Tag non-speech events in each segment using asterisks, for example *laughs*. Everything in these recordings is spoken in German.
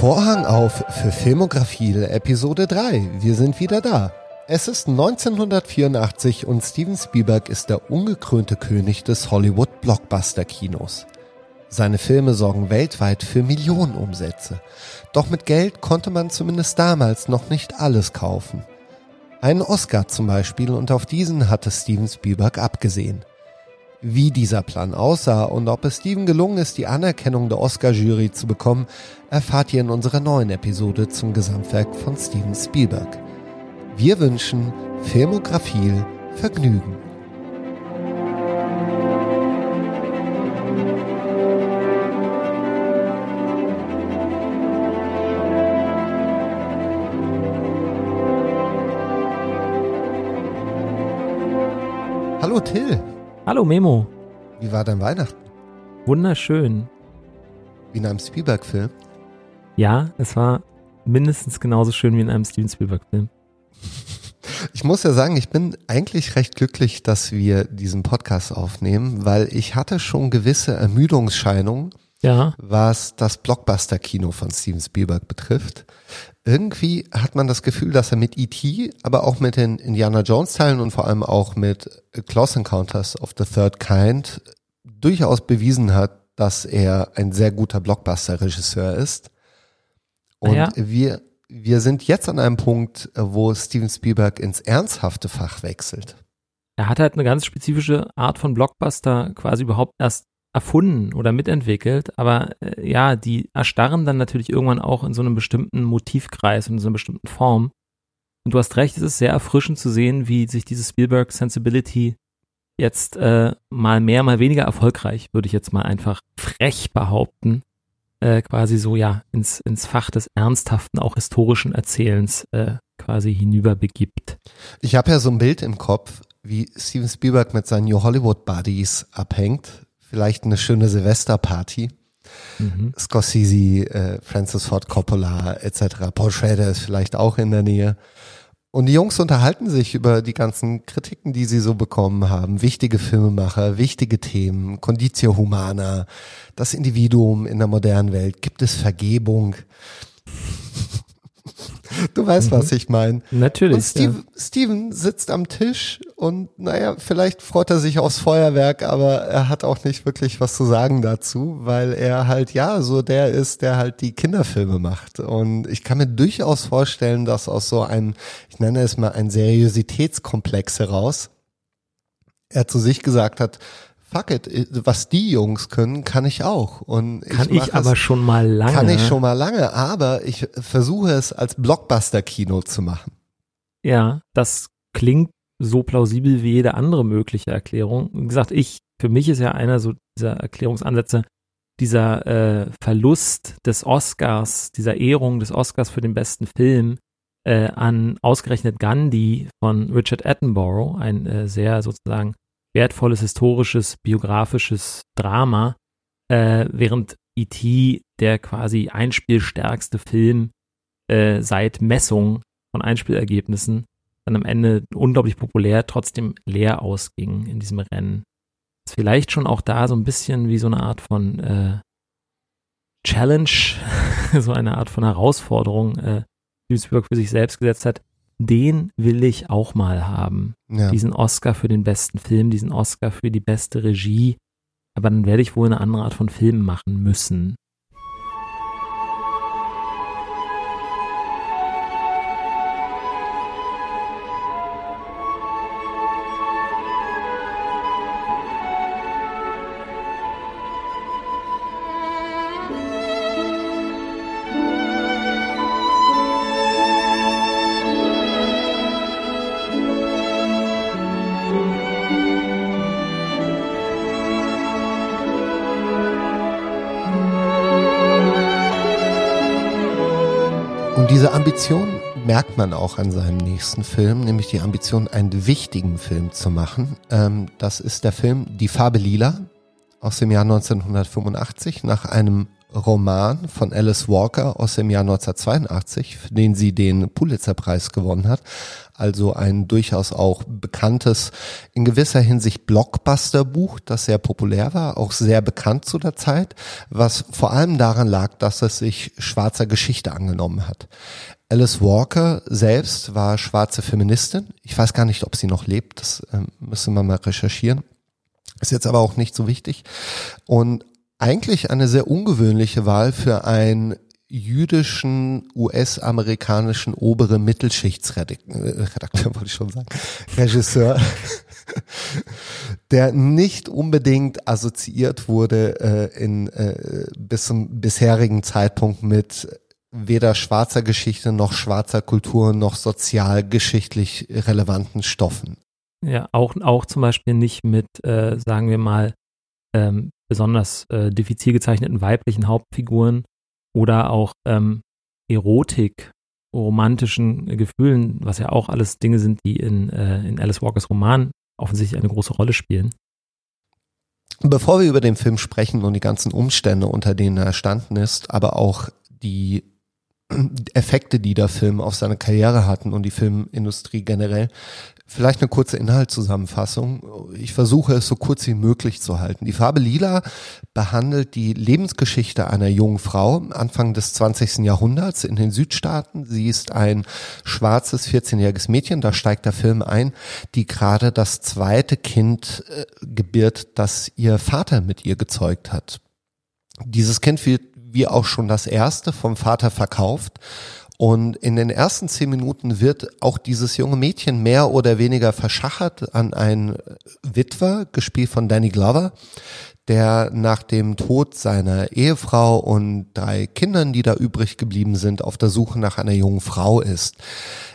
Vorhang auf für Filmografie Episode 3. Wir sind wieder da. Es ist 1984 und Steven Spielberg ist der ungekrönte König des Hollywood-Blockbuster-Kinos. Seine Filme sorgen weltweit für Millionenumsätze. Doch mit Geld konnte man zumindest damals noch nicht alles kaufen. Einen Oscar zum Beispiel und auf diesen hatte Steven Spielberg abgesehen. Wie dieser Plan aussah und ob es Steven gelungen ist, die Anerkennung der Oscar-Jury zu bekommen, erfahrt ihr in unserer neuen Episode zum Gesamtwerk von Steven Spielberg. Wir wünschen Filmografie Vergnügen. Hallo Memo. Wie war dein Weihnachten? Wunderschön. Wie in einem Spielberg-Film? Ja, es war mindestens genauso schön wie in einem Steven Spielberg-Film. *laughs* Ich muss ja sagen, ich bin eigentlich recht glücklich, dass wir diesen Podcast aufnehmen, weil ich hatte schon gewisse Ermüdungsscheinungen, ja. was das Blockbuster-Kino von Steven Spielberg betrifft. Irgendwie hat man das Gefühl, dass er mit E.T., aber auch mit den Indiana Jones-Teilen und vor allem auch mit Close Encounters of the Third Kind durchaus bewiesen hat, dass er ein sehr guter Blockbuster-Regisseur ist. Und ja. wir, wir sind jetzt an einem Punkt, wo Steven Spielberg ins ernsthafte Fach wechselt. Er hat halt eine ganz spezifische Art von Blockbuster quasi überhaupt erst erfunden oder mitentwickelt, aber äh, ja, die erstarren dann natürlich irgendwann auch in so einem bestimmten Motivkreis und in so einer bestimmten Form. Und du hast recht, es ist sehr erfrischend zu sehen, wie sich diese Spielberg Sensibility jetzt äh, mal mehr, mal weniger erfolgreich, würde ich jetzt mal einfach frech behaupten, äh, quasi so ja ins, ins Fach des ernsthaften, auch historischen Erzählens äh, quasi hinüberbegibt. Ich habe ja so ein Bild im Kopf, wie Steven Spielberg mit seinen New Hollywood Buddies abhängt vielleicht eine schöne Silvesterparty. Mhm. Scorsese, äh, Francis Ford Coppola etc. Paul Schrader ist vielleicht auch in der Nähe. Und die Jungs unterhalten sich über die ganzen Kritiken, die sie so bekommen haben. Wichtige Filmemacher, wichtige Themen, Conditio Humana, das Individuum in der modernen Welt. Gibt es Vergebung? Du weißt, mhm. was ich meine. Natürlich. Und Steve, ja. Steven sitzt am Tisch und naja, vielleicht freut er sich aufs Feuerwerk, aber er hat auch nicht wirklich was zu sagen dazu, weil er halt ja so der ist, der halt die Kinderfilme macht. Und ich kann mir durchaus vorstellen, dass aus so einem, ich nenne es mal ein Seriositätskomplex heraus, er zu sich gesagt hat, fuck it, was die Jungs können, kann ich auch. Und kann ich, ich aber schon mal lange. Kann ich schon mal lange, aber ich versuche es als Blockbuster-Kino zu machen. Ja, das klingt so plausibel wie jede andere mögliche Erklärung. Wie gesagt, ich, für mich ist ja einer so dieser Erklärungsansätze, dieser äh, Verlust des Oscars, dieser Ehrung des Oscars für den besten Film äh, an ausgerechnet Gandhi von Richard Attenborough, ein äh, sehr sozusagen wertvolles historisches, biografisches Drama, äh, während E.T. der quasi einspielstärkste Film äh, seit Messung von Einspielergebnissen dann am Ende unglaublich populär, trotzdem leer ausging in diesem Rennen. Ist vielleicht schon auch da so ein bisschen wie so eine Art von äh, Challenge, *laughs* so eine Art von Herausforderung, äh, die Spielberg für sich selbst gesetzt hat, den will ich auch mal haben. Ja. Diesen Oscar für den besten Film, diesen Oscar für die beste Regie. Aber dann werde ich wohl eine andere Art von Film machen müssen. Ambition merkt man auch an seinem nächsten Film, nämlich die Ambition, einen wichtigen Film zu machen. Ähm, das ist der Film Die Farbe Lila aus dem Jahr 1985 nach einem Roman von Alice Walker aus dem Jahr 1982, für den sie den Pulitzerpreis gewonnen hat. Also ein durchaus auch bekanntes, in gewisser Hinsicht Blockbuster-Buch, das sehr populär war, auch sehr bekannt zu der Zeit, was vor allem daran lag, dass es sich schwarzer Geschichte angenommen hat. Alice Walker selbst war schwarze Feministin. Ich weiß gar nicht, ob sie noch lebt. Das äh, müssen wir mal recherchieren. Ist jetzt aber auch nicht so wichtig. Und eigentlich eine sehr ungewöhnliche Wahl für einen jüdischen US-amerikanischen obere Mittelschichtsredakteur, *laughs* wollte ich schon sagen, Regisseur, *laughs* der nicht unbedingt assoziiert wurde äh, in äh, bis zum bisherigen Zeitpunkt mit weder schwarzer Geschichte noch schwarzer Kultur noch sozialgeschichtlich relevanten Stoffen. Ja, auch, auch zum Beispiel nicht mit, äh, sagen wir mal, ähm, besonders äh, diffizil gezeichneten weiblichen Hauptfiguren oder auch ähm, Erotik, romantischen Gefühlen, was ja auch alles Dinge sind, die in, äh, in Alice Walkers Roman offensichtlich eine große Rolle spielen. Bevor wir über den Film sprechen und die ganzen Umstände, unter denen er erstanden ist, aber auch die Effekte, die der Film auf seine Karriere hatten und die Filmindustrie generell, Vielleicht eine kurze Inhaltszusammenfassung. Ich versuche es so kurz wie möglich zu halten. Die Farbe Lila behandelt die Lebensgeschichte einer jungen Frau Anfang des 20. Jahrhunderts in den Südstaaten. Sie ist ein schwarzes 14-jähriges Mädchen, da steigt der Film ein, die gerade das zweite Kind äh, gebiert, das ihr Vater mit ihr gezeugt hat. Dieses Kind wird wie auch schon das erste vom Vater verkauft. Und in den ersten zehn Minuten wird auch dieses junge Mädchen mehr oder weniger verschachert an einen Witwer, gespielt von Danny Glover, der nach dem Tod seiner Ehefrau und drei Kindern, die da übrig geblieben sind, auf der Suche nach einer jungen Frau ist.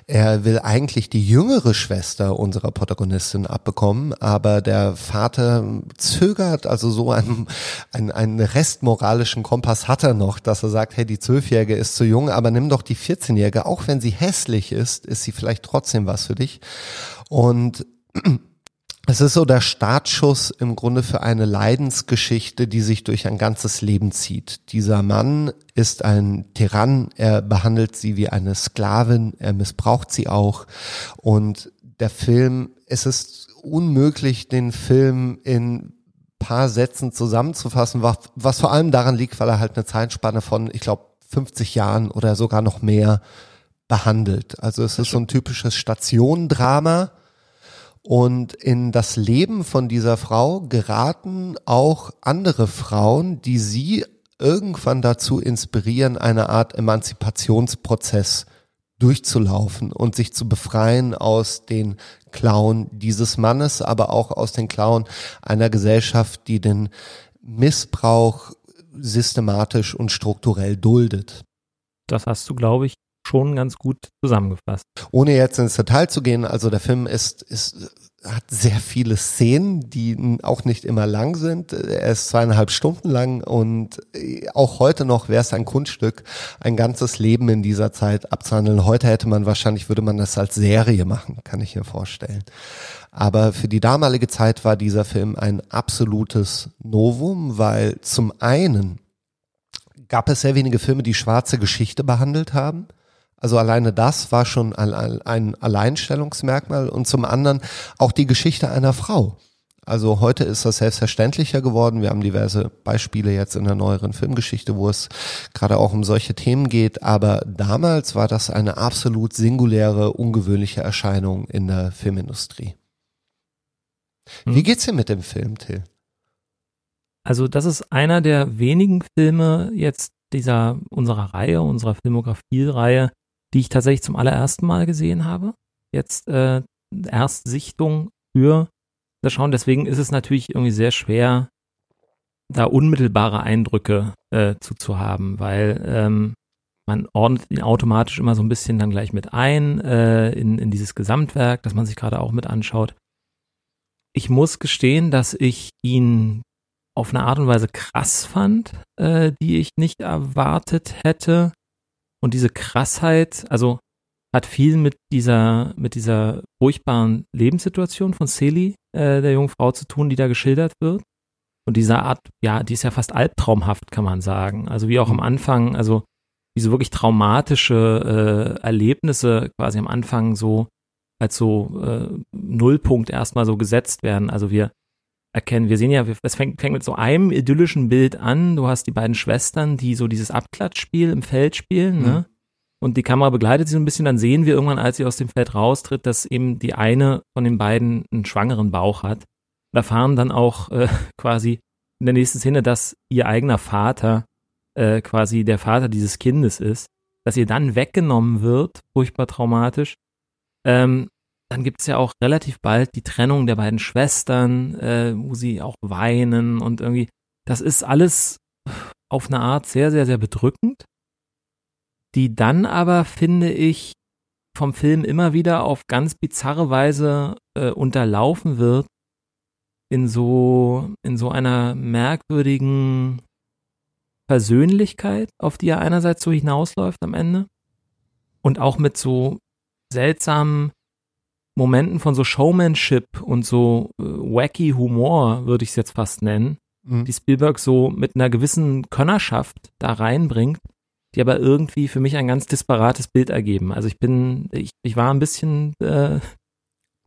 Er will eigentlich die jüngere Schwester unserer Protagonistin abbekommen, aber der Vater zögert, also so einen, einen, einen restmoralischen Kompass hat er noch, dass er sagt, hey, die Zwölfjährige ist zu jung, aber nimm doch die 14-Jährige, auch wenn sie hässlich ist, ist sie vielleicht trotzdem was für dich. Und es ist so der Startschuss im Grunde für eine Leidensgeschichte, die sich durch ein ganzes Leben zieht. Dieser Mann ist ein Tyrann, er behandelt sie wie eine Sklavin, er missbraucht sie auch. Und der Film, es ist unmöglich, den Film in paar Sätzen zusammenzufassen, was, was vor allem daran liegt, weil er halt eine Zeitspanne von, ich glaube, 50 Jahren oder sogar noch mehr behandelt. Also es ist so ein typisches Stationendrama und in das Leben von dieser Frau geraten auch andere Frauen, die sie irgendwann dazu inspirieren, eine Art Emanzipationsprozess durchzulaufen und sich zu befreien aus den Klauen dieses Mannes, aber auch aus den Klauen einer Gesellschaft, die den Missbrauch systematisch und strukturell duldet. Das hast du, glaube ich, schon ganz gut zusammengefasst. Ohne jetzt ins Detail zu gehen, also der Film ist, ist hat sehr viele Szenen, die auch nicht immer lang sind. Er ist zweieinhalb Stunden lang und auch heute noch wäre es ein Kunststück, ein ganzes Leben in dieser Zeit abzuhandeln. Heute hätte man wahrscheinlich, würde man das als Serie machen, kann ich mir vorstellen. Aber für die damalige Zeit war dieser Film ein absolutes Novum, weil zum einen gab es sehr wenige Filme, die schwarze Geschichte behandelt haben. Also alleine das war schon ein Alleinstellungsmerkmal und zum anderen auch die Geschichte einer Frau. Also heute ist das selbstverständlicher geworden. Wir haben diverse Beispiele jetzt in der neueren Filmgeschichte, wo es gerade auch um solche Themen geht. Aber damals war das eine absolut singuläre, ungewöhnliche Erscheinung in der Filmindustrie. Wie hm. geht's dir mit dem Film, Till? Also das ist einer der wenigen Filme jetzt dieser unserer Reihe, unserer Filmografie-Reihe, die ich tatsächlich zum allerersten Mal gesehen habe. Jetzt äh, Erstsichtung für das Schauen. Deswegen ist es natürlich irgendwie sehr schwer, da unmittelbare Eindrücke äh, zu, zu haben, weil ähm, man ordnet ihn automatisch immer so ein bisschen dann gleich mit ein äh, in, in dieses Gesamtwerk, das man sich gerade auch mit anschaut. Ich muss gestehen, dass ich ihn auf eine Art und Weise krass fand, äh, die ich nicht erwartet hätte. Und diese Krassheit, also hat viel mit dieser, mit dieser furchtbaren Lebenssituation von Celi, äh, der jungen Frau, zu tun, die da geschildert wird. und dieser Art, ja, die ist ja fast albtraumhaft, kann man sagen. Also wie auch am Anfang, also wie so wirklich traumatische äh, Erlebnisse quasi am Anfang so als so äh, Nullpunkt erstmal so gesetzt werden. Also wir erkennen, wir sehen ja, es fängt, fängt mit so einem idyllischen Bild an. Du hast die beiden Schwestern, die so dieses Abklatschspiel im Feld spielen, ne? mhm. Und die Kamera begleitet sie so ein bisschen, dann sehen wir irgendwann, als sie aus dem Feld raustritt, dass eben die eine von den beiden einen schwangeren Bauch hat. Da erfahren dann auch äh, *laughs* quasi in der nächsten Szene, dass ihr eigener Vater äh, quasi der Vater dieses Kindes ist, dass ihr dann weggenommen wird, furchtbar traumatisch. Ähm, dann gibt es ja auch relativ bald die Trennung der beiden Schwestern, äh, wo sie auch weinen und irgendwie, das ist alles auf eine Art sehr, sehr, sehr bedrückend, die dann aber, finde ich, vom Film immer wieder auf ganz bizarre Weise äh, unterlaufen wird in so in so einer merkwürdigen Persönlichkeit, auf die er einerseits so hinausläuft am Ende und auch mit so seltsamen Momenten von so Showmanship und so äh, wacky Humor, würde ich es jetzt fast nennen, mhm. die Spielberg so mit einer gewissen Könnerschaft da reinbringt, die aber irgendwie für mich ein ganz disparates Bild ergeben. Also ich bin, ich, ich war ein bisschen äh,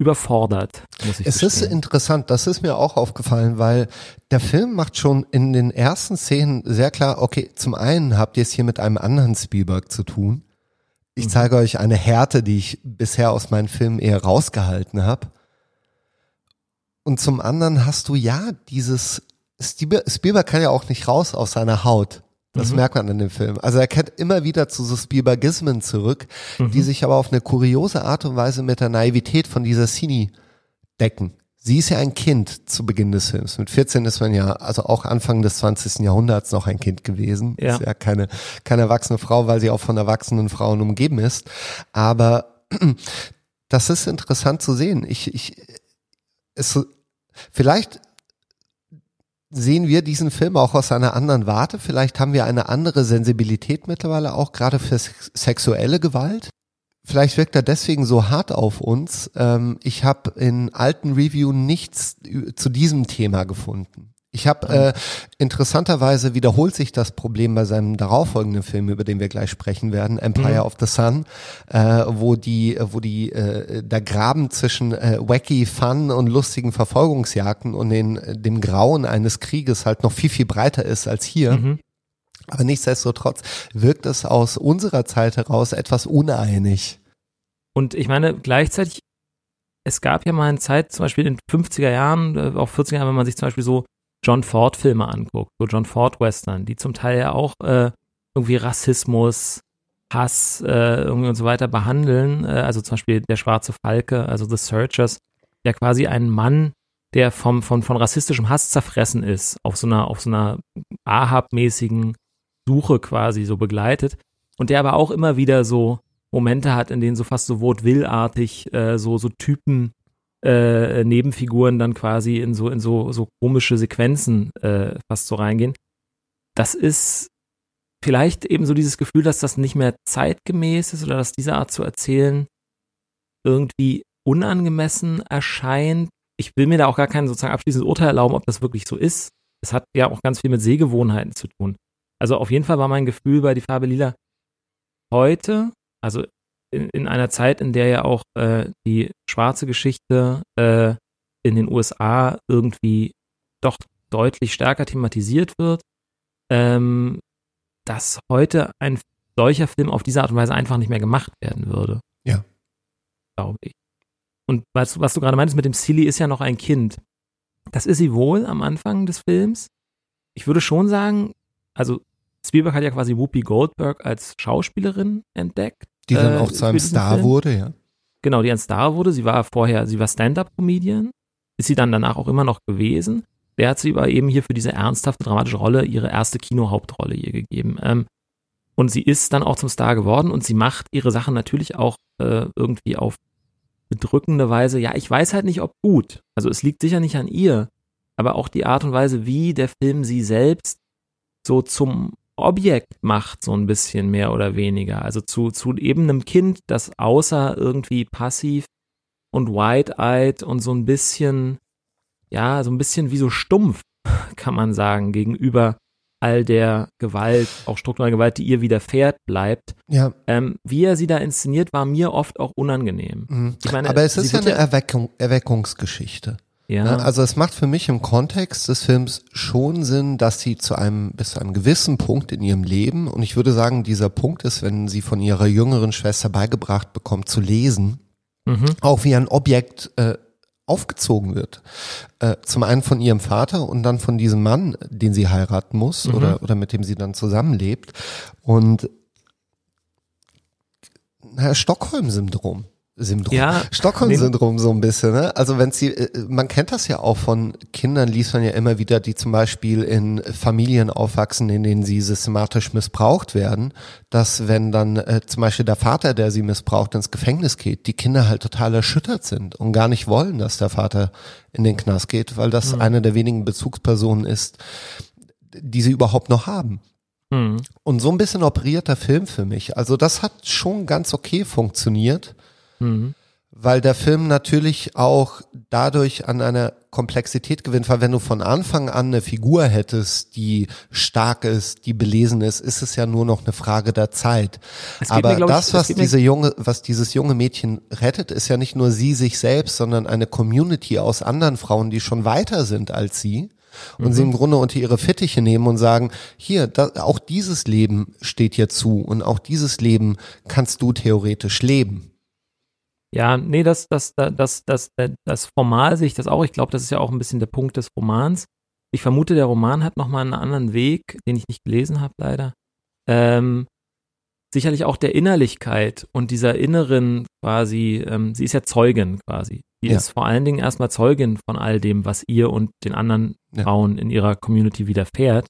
überfordert, muss ich Es gestehen. ist interessant, das ist mir auch aufgefallen, weil der Film macht schon in den ersten Szenen sehr klar, okay, zum einen habt ihr es hier mit einem anderen Spielberg zu tun. Ich mhm. zeige euch eine Härte, die ich bisher aus meinen Filmen eher rausgehalten habe. Und zum anderen hast du ja dieses Spielberg kann ja auch nicht raus aus seiner Haut. Das mhm. merkt man in dem Film. Also er kehrt immer wieder zu so Spielbergismen zurück, mhm. die sich aber auf eine kuriose Art und Weise mit der Naivität von dieser Cine decken. Sie ist ja ein Kind zu Beginn des Films. Mit 14 ist man ja, also auch Anfang des 20. Jahrhunderts noch ein Kind gewesen. Ja. Ist ja keine, keine erwachsene Frau, weil sie auch von erwachsenen Frauen umgeben ist. Aber *clears throat* das ist interessant zu sehen. Ich, ich, es, vielleicht sehen wir diesen Film auch aus einer anderen Warte. Vielleicht haben wir eine andere Sensibilität mittlerweile auch gerade für sexuelle Gewalt. Vielleicht wirkt er deswegen so hart auf uns. Ähm, ich habe in alten Reviews nichts zu diesem Thema gefunden. Ich habe äh, interessanterweise wiederholt sich das Problem bei seinem darauffolgenden Film, über den wir gleich sprechen werden, Empire mhm. of the Sun, äh, wo die, wo die äh, der Graben zwischen äh, wacky Fun und lustigen Verfolgungsjagden und den, dem Grauen eines Krieges halt noch viel viel breiter ist als hier. Mhm. Aber nichtsdestotrotz wirkt es aus unserer Zeit heraus etwas uneinig. Und ich meine, gleichzeitig, es gab ja mal eine Zeit, zum Beispiel in den 50er Jahren, äh, auch 40er Jahren, wenn man sich zum Beispiel so John Ford-Filme anguckt, so John Ford-Western, die zum Teil ja auch äh, irgendwie Rassismus, Hass äh, irgendwie und so weiter behandeln. Äh, also zum Beispiel der schwarze Falke, also The Searchers, der quasi ein Mann, der vom, von, von rassistischem Hass zerfressen ist, auf so einer, auf so einer Ahab-mäßigen Suche quasi so begleitet. Und der aber auch immer wieder so Momente hat, in denen so fast so Vaudeville-artig äh, so, so Typen äh, Nebenfiguren dann quasi in so in so so komische Sequenzen äh, fast so reingehen. Das ist vielleicht eben so dieses Gefühl, dass das nicht mehr zeitgemäß ist oder dass diese Art zu erzählen irgendwie unangemessen erscheint. Ich will mir da auch gar kein sozusagen abschließendes Urteil erlauben, ob das wirklich so ist. Es hat ja auch ganz viel mit Sehgewohnheiten zu tun. Also auf jeden Fall war mein Gefühl bei Die Farbe Lila heute, also in, in einer Zeit, in der ja auch äh, die schwarze Geschichte äh, in den USA irgendwie doch deutlich stärker thematisiert wird, ähm, dass heute ein solcher Film auf diese Art und Weise einfach nicht mehr gemacht werden würde. Ja. Glaube ich. Und was, was du gerade meintest mit dem Silly ist ja noch ein Kind. Das ist sie wohl am Anfang des Films. Ich würde schon sagen, also Spielberg hat ja quasi Whoopi Goldberg als Schauspielerin entdeckt die dann äh, auch zu einem Star Film. wurde, ja. Genau, die ein Star wurde. Sie war vorher, sie war Stand-up-Comedian, ist sie dann danach auch immer noch gewesen. Der hat sie aber eben hier für diese ernsthafte, dramatische Rolle ihre erste Kino-Hauptrolle ihr gegeben. Ähm, und sie ist dann auch zum Star geworden und sie macht ihre Sachen natürlich auch äh, irgendwie auf bedrückende Weise. Ja, ich weiß halt nicht, ob gut. Also es liegt sicher nicht an ihr, aber auch die Art und Weise, wie der Film sie selbst so zum Objekt macht, so ein bisschen mehr oder weniger. Also zu, zu eben einem Kind, das außer irgendwie passiv und wide-eyed und so ein bisschen, ja, so ein bisschen wie so stumpf *laughs* kann man sagen, gegenüber all der Gewalt, auch strukturelle Gewalt, die ihr widerfährt, bleibt. Ja. Ähm, wie er sie da inszeniert, war mir oft auch unangenehm. Mhm. Meine, Aber es ist ja eine Erweckung, Erweckungsgeschichte. Ja, Ne? Also es macht für mich im Kontext des Films schon Sinn, dass sie zu einem bis zu einem gewissen Punkt in ihrem Leben und ich würde sagen, dieser Punkt ist, wenn sie von ihrer jüngeren Schwester beigebracht bekommt zu lesen, mhm. auch wie ein Objekt äh, aufgezogen wird. Äh, zum einen von ihrem Vater und dann von diesem Mann, den sie heiraten muss Mhm. oder oder mit dem sie dann zusammenlebt und naja, Stockholm-Syndrom. Syndrom. Ja, Stockholm-Syndrom so ein bisschen, ne? Also wenn sie, äh, man kennt das ja auch von Kindern, liest man ja immer wieder, die zum Beispiel in Familien aufwachsen, in denen sie systematisch missbraucht werden, dass wenn dann äh, zum Beispiel der Vater, der sie missbraucht, ins Gefängnis geht, die Kinder halt total erschüttert sind und gar nicht wollen, dass der Vater in den Knast geht, weil das Mhm. eine der wenigen Bezugspersonen ist, die sie überhaupt noch haben. Mhm. Und so ein bisschen operiert der Film für mich. Also das hat schon ganz okay funktioniert Mhm. weil der Film natürlich auch dadurch an einer Komplexität gewinnt, weil wenn du von Anfang an eine Figur hättest, die stark ist, die belesen ist, ist es ja nur noch eine Frage der Zeit. Aber mir, ich, das, es was diese junge, was dieses junge Mädchen rettet, ist ja nicht nur sie sich selbst, sondern eine Community aus anderen Frauen, die schon weiter sind als sie und sie im Grunde unter ihre Fittiche nehmen und sagen, hier, da, auch dieses Leben steht dir zu und auch dieses Leben kannst du theoretisch leben. Ja, nee, das, das, das, das, das, das formal sehe ich das auch. Ich glaube, das ist ja auch ein bisschen der Punkt des Romans. Ich vermute, der Roman hat nochmal einen anderen Weg, den ich nicht gelesen habe, leider. Ähm, sicherlich auch der Innerlichkeit und dieser inneren quasi, ähm, sie ist ja Zeugin quasi. Die Ja. ist vor allen Dingen erstmal Zeugin von all dem, was ihr und den anderen Ja. Frauen in ihrer Community widerfährt.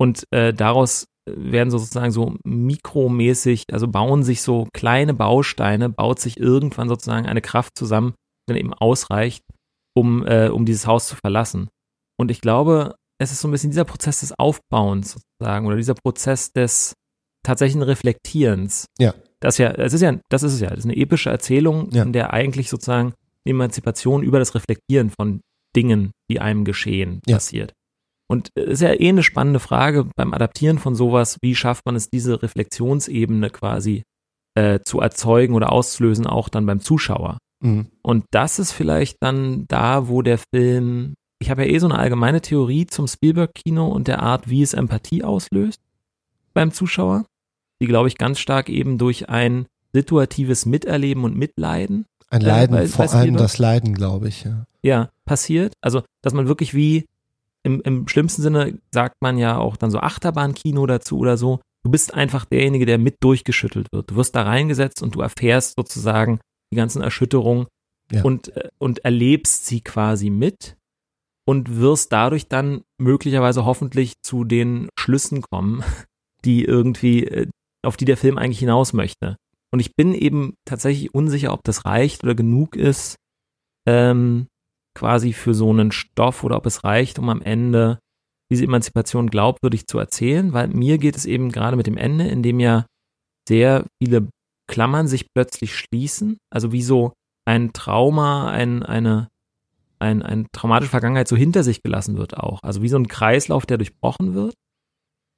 Und äh, daraus werden sozusagen so mikromäßig, also bauen sich so kleine Bausteine, baut sich irgendwann sozusagen eine Kraft zusammen, die dann eben ausreicht, um, äh, um dieses Haus zu verlassen. Und ich glaube, es ist so ein bisschen dieser Prozess des Aufbauens sozusagen oder dieser Prozess des tatsächlichen Reflektierens. Ja. Das ja, es ist ja, das ist es ja, das ist eine epische Erzählung, Ja. in der eigentlich sozusagen Emanzipation über das Reflektieren von Dingen, die einem geschehen, Ja. passiert. Und es ist ja eh eine spannende Frage beim Adaptieren von sowas, wie schafft man es, diese Reflexionsebene quasi äh, zu erzeugen oder auszulösen, auch dann beim Zuschauer. Mhm. Und das ist vielleicht dann da, wo der Film, ich habe ja eh so eine allgemeine Theorie zum Spielberg-Kino und der Art, wie es Empathie auslöst beim Zuschauer, die, glaube ich, ganz stark eben durch ein situatives Miterleben und Mitleiden Ein Äh, Leiden, bei- vor bei allem das Leiden, glaube ich, ja. ja, passiert. Also, dass man wirklich wie im, im schlimmsten Sinne sagt man ja auch dann so Achterbahnkino dazu oder so. Du bist einfach derjenige, der mit durchgeschüttelt wird. Du wirst da reingesetzt und du erfährst sozusagen die ganzen Erschütterungen Ja. und, äh, und erlebst sie quasi mit und wirst dadurch dann möglicherweise hoffentlich zu den Schlüssen kommen, *laughs* die irgendwie, äh, auf die der Film eigentlich hinaus möchte. Und ich bin eben tatsächlich unsicher, ob das reicht oder genug ist, ähm, quasi für so einen Stoff oder ob es reicht, um am Ende diese Emanzipation glaubwürdig zu erzählen, weil mir geht es eben gerade mit dem Ende, in dem ja sehr viele Klammern sich plötzlich schließen, also wie so ein Trauma, ein, eine, ein, ein traumatische Vergangenheit so hinter sich gelassen wird auch. Also wie so ein Kreislauf, der durchbrochen wird.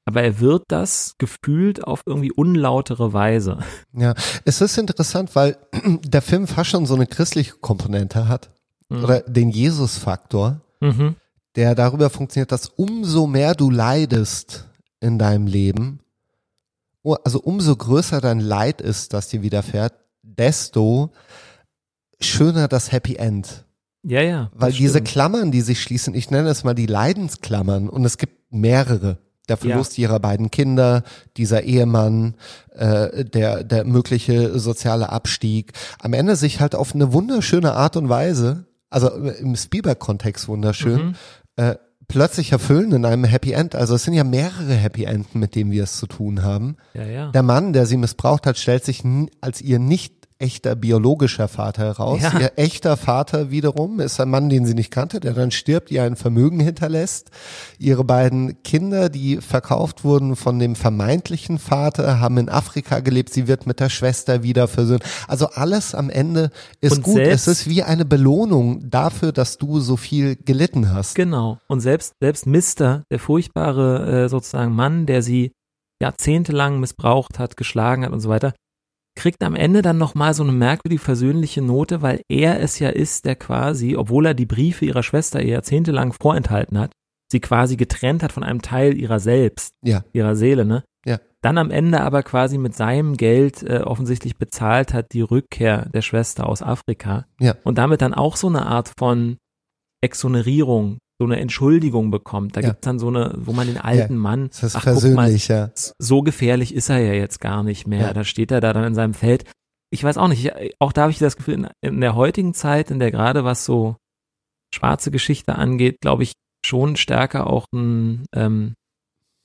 Aber er wird das gefühlt auf irgendwie unlautere Weise. Ja, es ist interessant, weil *clears throat* der Film fast schon so eine christliche Komponente hat. Mhm. Oder den Jesus-Faktor, Mhm. der darüber funktioniert, dass umso mehr du leidest in deinem Leben, also umso größer dein Leid ist, das dir widerfährt, desto schöner das Happy End. Ja, ja. Weil das diese stimmt. Klammern, die sich schließen, ich nenne es mal die Leidensklammern und es gibt mehrere. Der Verlust ihrer beiden Kinder, dieser Ehemann, äh, der, der mögliche soziale Abstieg. Am Ende sich halt auf eine wunderschöne Art und Weise, also im Spielberg-Kontext wunderschön, Mhm. äh, plötzlich erfüllen in einem Happy End. Also es sind ja mehrere Happy Enden, mit denen wir es zu tun haben. Ja, ja. Der Mann, der sie missbraucht hat, stellt sich als ihr nicht echter biologischer Vater heraus. Ja. Ihr echter Vater wiederum ist ein Mann, den sie nicht kannte, der dann stirbt, ihr ein Vermögen hinterlässt. Ihre beiden Kinder, die verkauft wurden von dem vermeintlichen Vater, haben in Afrika gelebt. Sie wird mit der Schwester wieder versöhnt. Also alles am Ende ist Und gut. Es ist wie eine Belohnung dafür, dass du so viel gelitten hast. Genau. Und selbst, selbst Mister, der furchtbare äh, sozusagen Mann, der sie jahrzehntelang missbraucht hat, geschlagen hat und so weiter, kriegt am Ende dann nochmal so eine merkwürdig versöhnliche Note, weil er es ja ist, der quasi, obwohl er die Briefe ihrer Schwester ihr jahrzehntelang vorenthalten hat, sie quasi getrennt hat von einem Teil ihrer selbst, ja. ihrer Seele, ne? Ja. Dann am Ende aber quasi mit seinem Geld äh, offensichtlich bezahlt hat die Rückkehr der Schwester aus Afrika. Ja. Und damit dann auch so eine Art von Exonerierung so eine Entschuldigung bekommt. Da ja. gibt's dann so eine, wo man den alten ja, Mann, das ist ach, persönlich, mal, ja. so gefährlich ist er ja jetzt gar nicht mehr. Ja. Da steht er da dann in seinem Feld. Ich weiß auch nicht, auch da habe ich das Gefühl, in, in der heutigen Zeit, in der gerade was so schwarze Geschichte angeht, glaube ich, schon stärker auch ein, ähm,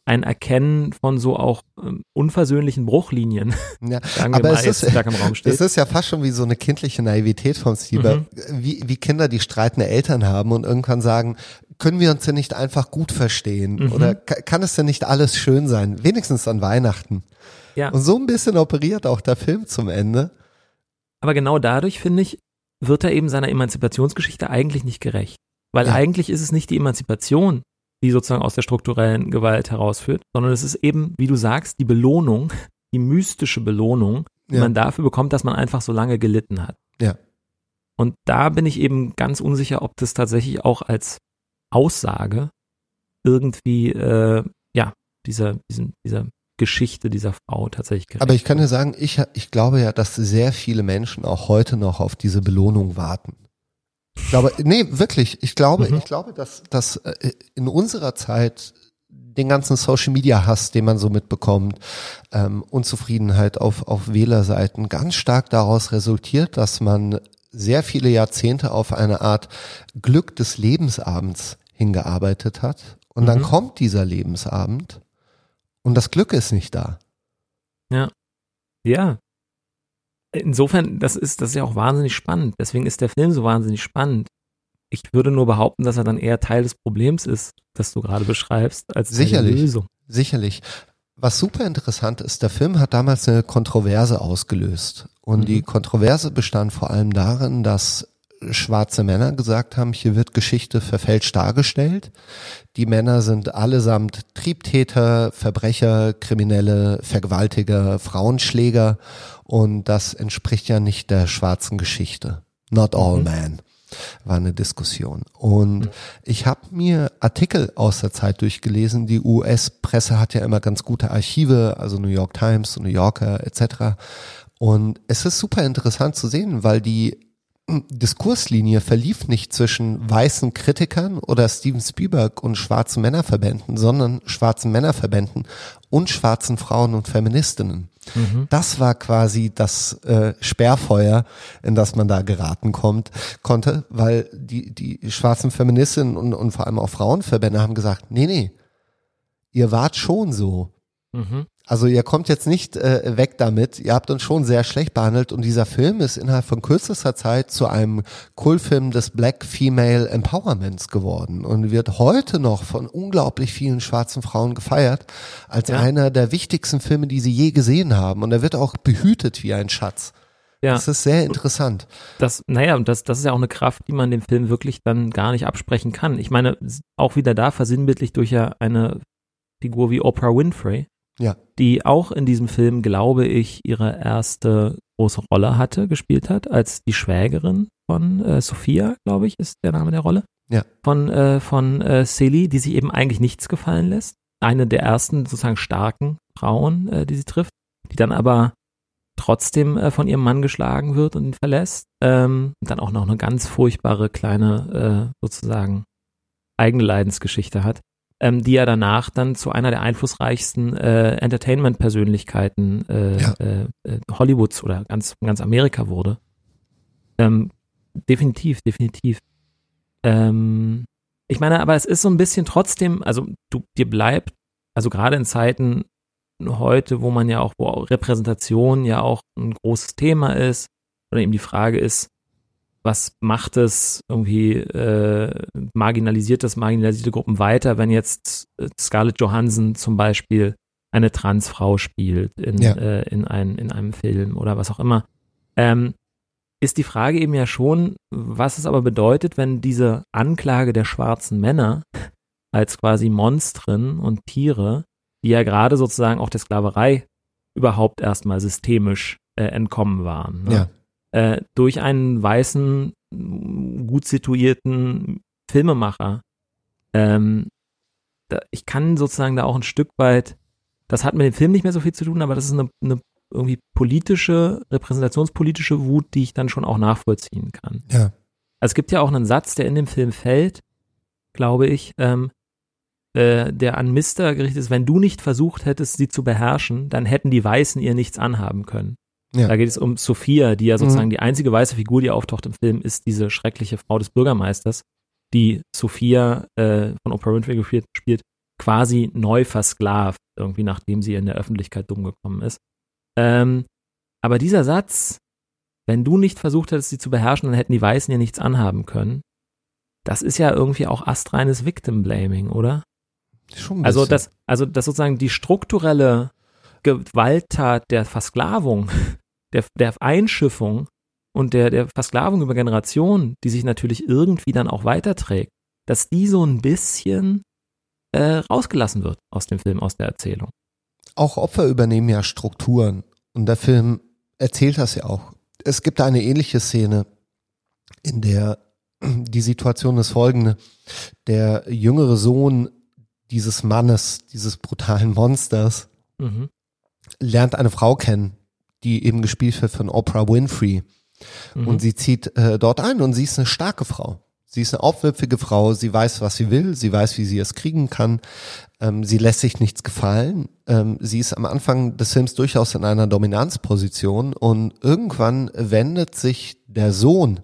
ein Erkennen von so auch ähm, unversöhnlichen Bruchlinien. *laughs* Ja, aber es, ist, *laughs* es ist ja fast schon wie so eine kindliche Naivität von Steve, mhm. wie, wie Kinder, die streitende Eltern haben und irgendwann sagen, können wir uns denn nicht einfach gut verstehen? Mhm. Oder kann es denn nicht alles schön sein? Wenigstens an Weihnachten. Ja. Und so ein bisschen operiert auch der Film zum Ende. Aber genau dadurch, finde ich, wird er eben seiner Emanzipationsgeschichte eigentlich nicht gerecht. Weil ja. eigentlich ist es nicht die Emanzipation, die sozusagen aus der strukturellen Gewalt herausführt, sondern es ist eben, wie du sagst, die Belohnung, *laughs* die mystische Belohnung, die ja. man dafür bekommt, dass man einfach so lange gelitten hat. Ja. Und da bin ich eben ganz unsicher, ob das tatsächlich auch als Aussage irgendwie, äh, ja, dieser, diesen, dieser Geschichte dieser Frau tatsächlich gerecht. Aber ich kann dir sagen, ich, ich glaube ja, dass sehr viele Menschen auch heute noch auf diese Belohnung warten. Ich glaube, nee, wirklich. Ich glaube, mhm. ich glaube, dass, dass äh, in unserer Zeit den ganzen Social Media Hass, den man so mitbekommt, ähm, Unzufriedenheit auf, auf Wählerseiten ganz stark daraus resultiert, dass man sehr viele Jahrzehnte auf eine Art Glück des Lebensabends hingearbeitet hat. Und mhm. dann kommt dieser Lebensabend und das Glück ist nicht da. Ja. Ja. Insofern, das ist, das ist ja auch wahnsinnig spannend. Deswegen ist der Film so wahnsinnig spannend. Ich würde nur behaupten, dass er dann eher Teil des Problems ist, das du gerade beschreibst, als sicherlich, der Lösung. Sicherlich. Was super interessant ist, der Film hat damals eine Kontroverse ausgelöst. Und mhm. die Kontroverse bestand vor allem darin, dass schwarze Männer gesagt haben, hier wird Geschichte verfälscht dargestellt. Die Männer sind allesamt Triebtäter, Verbrecher, Kriminelle, Vergewaltiger, Frauenschläger und das entspricht ja nicht der schwarzen Geschichte. Not all mhm. men war eine Diskussion. Und mhm. ich habe mir Artikel aus der Zeit durchgelesen. Die US-Presse hat ja immer ganz gute Archive, also New York Times, New Yorker etc. Und es ist super interessant zu sehen, weil die *clears throat* Diskurslinie verlief nicht zwischen weißen Kritikern oder Steven Spielberg und schwarzen Männerverbänden, sondern schwarzen Männerverbänden und schwarzen Frauen und Feministinnen. Mhm. Das war quasi das äh, Sperrfeuer, in das man da geraten kommt, konnte, weil die, die schwarzen Feministinnen und, und vor allem auch Frauenverbände haben gesagt, nee, nee, ihr wart schon so. Mhm. Also ihr kommt jetzt nicht äh, weg damit. Ihr habt uns schon sehr schlecht behandelt und dieser Film ist innerhalb von kürzester Zeit zu einem Kultfilm des Black Female Empowerments geworden und wird heute noch von unglaublich vielen schwarzen Frauen gefeiert als ja. einer der wichtigsten Filme, die sie je gesehen haben. Und er wird auch behütet wie ein Schatz. Ja. Das ist sehr interessant. Das, naja, und das, das ist ja auch eine Kraft, die man dem Film wirklich dann gar nicht absprechen kann. Ich meine, auch wieder da versinnbildlich durch ja eine Figur wie Oprah Winfrey, ja. die auch in diesem Film, glaube ich, ihre erste große Rolle hatte, gespielt hat, als die Schwägerin von äh, Sophia, glaube ich, ist der Name der Rolle. Ja. Von, äh, von äh, Silly, die sich eben eigentlich nichts gefallen lässt. Eine der ersten sozusagen starken Frauen, äh, die sie trifft, die dann aber trotzdem äh, von ihrem Mann geschlagen wird und ihn verlässt. Ähm, und dann auch noch eine ganz furchtbare kleine äh, sozusagen eigene Leidensgeschichte hat ähm, die ja danach dann zu einer der einflussreichsten äh, Entertainment-Persönlichkeiten äh, ja. äh, äh Hollywoods oder ganz, ganz Amerika wurde. Ähm, definitiv, definitiv. Ähm, ich meine, aber es ist so ein bisschen trotzdem, also du, dir bleibt, also gerade in Zeiten heute, wo man ja auch, wo Repräsentation ja auch ein großes Thema ist, sondern eben die Frage ist, was macht es irgendwie, äh, marginalisiert das marginalisierte Gruppen weiter, wenn jetzt äh, Scarlett Johansson zum Beispiel eine Transfrau spielt in, ja. äh, in, ein, in einem Film oder was auch immer. Ähm, ist die Frage eben ja schon, was es aber bedeutet, wenn diese Anklage der schwarzen Männer *laughs* als quasi Monstren und Tiere, die ja gerade sozusagen auch der Sklaverei überhaupt erstmal systemisch äh, entkommen waren. Ne? Ja äh, durch einen weißen, gut situierten Filmemacher. Ähm, da, ich kann sozusagen da auch ein Stück weit, das hat mit dem Film nicht mehr so viel zu tun, aber das ist eine, eine irgendwie politische, repräsentationspolitische Wut, die ich dann schon auch nachvollziehen kann. Ja. Also es gibt ja auch einen Satz, der in dem Film fällt, glaube ich, ähm, äh, der an Mister gerichtet ist, wenn du nicht versucht hättest, sie zu beherrschen, dann hätten die Weißen ihr nichts anhaben können. Ja. Da geht es um Sophia, die ja sozusagen mhm. die einzige weiße Figur, die auftaucht im Film, ist diese schreckliche Frau des Bürgermeisters, die Sophia äh, von Oprah Winfrey gespielt, spielt, quasi neu versklavt, irgendwie nachdem sie in der Öffentlichkeit dumm gekommen ist. Ähm, aber dieser Satz, wenn du nicht versucht hättest, sie zu beherrschen, dann hätten die Weißen ja nichts anhaben können. Das ist ja irgendwie auch astreines Victim Blaming, oder? Schon ein also das, also das sozusagen die strukturelle Gewalttat der Versklavung der, der Einschiffung und der, der Versklavung über Generationen, die sich natürlich irgendwie dann auch weiterträgt, dass die so ein bisschen äh, rausgelassen wird aus dem Film, aus der Erzählung. Auch Opfer übernehmen ja Strukturen und der Film erzählt das ja auch. Es gibt eine ähnliche Szene, in der *clears throat* die Situation ist folgende. Der jüngere Sohn dieses Mannes, dieses brutalen Monsters, mhm. lernt eine Frau kennen, die eben gespielt wird von Oprah Winfrey. Mhm. Und sie zieht äh, dort ein und sie ist eine starke Frau. Sie ist eine aufwürfige Frau, sie weiß, was sie will, sie weiß, wie sie es kriegen kann. Ähm, sie lässt sich nichts gefallen. Ähm, sie ist am Anfang des Films durchaus in einer Dominanzposition und irgendwann wendet sich der Sohn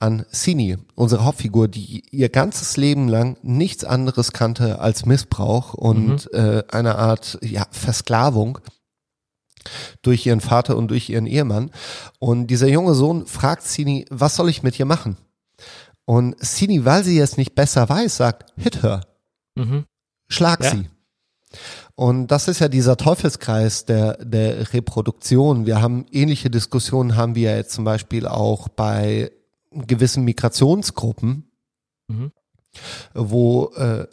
an Sini, unsere Hauptfigur, die ihr ganzes Leben lang nichts anderes kannte als Missbrauch und mhm. äh, eine Art ja, Versklavung durch ihren Vater und durch ihren Ehemann. Und dieser junge Sohn fragt Sini, was soll ich mit ihr machen? Und Sini, weil sie es nicht besser weiß, sagt, hit her. Mhm. Schlag ja. sie. Und das ist ja dieser Teufelskreis der, der Reproduktion. Wir haben ähnliche Diskussionen, haben wir jetzt zum Beispiel auch bei gewissen Migrationsgruppen, mhm. wo, äh,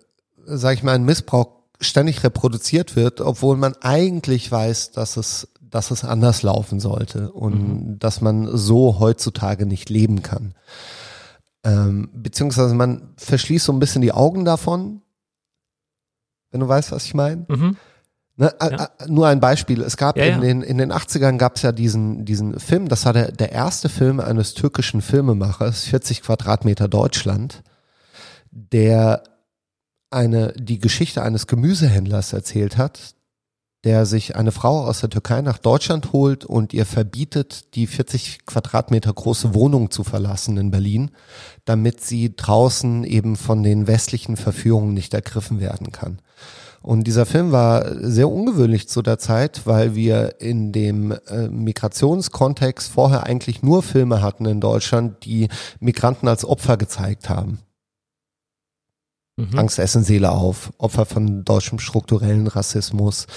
sag ich mal, ein Missbrauch ständig reproduziert wird, obwohl man eigentlich weiß, dass es, dass es anders laufen sollte und mhm. dass man so heutzutage nicht leben kann. Ähm, beziehungsweise man verschließt so ein bisschen die Augen davon, wenn du weißt, was ich meine. Mhm. Ne, ja. Nur ein Beispiel. Es gab ja, in, den, in den 80ern gab es ja diesen, diesen Film, das war der, der erste Film eines türkischen Filmemachers, 40 Quadratmeter Deutschland, der eine, die Geschichte eines Gemüsehändlers erzählt hat, der sich eine Frau aus der Türkei nach Deutschland holt und ihr verbietet, die 40 Quadratmeter große Wohnung zu verlassen in Berlin, damit sie draußen eben von den westlichen Verführungen nicht ergriffen werden kann. Und dieser Film war sehr ungewöhnlich zu der Zeit, weil wir in dem äh, Migrationskontext vorher eigentlich nur Filme hatten in Deutschland, die Migranten als Opfer gezeigt haben. Mhm. Angst essen Seele auf, Opfer von deutschem strukturellen Rassismus,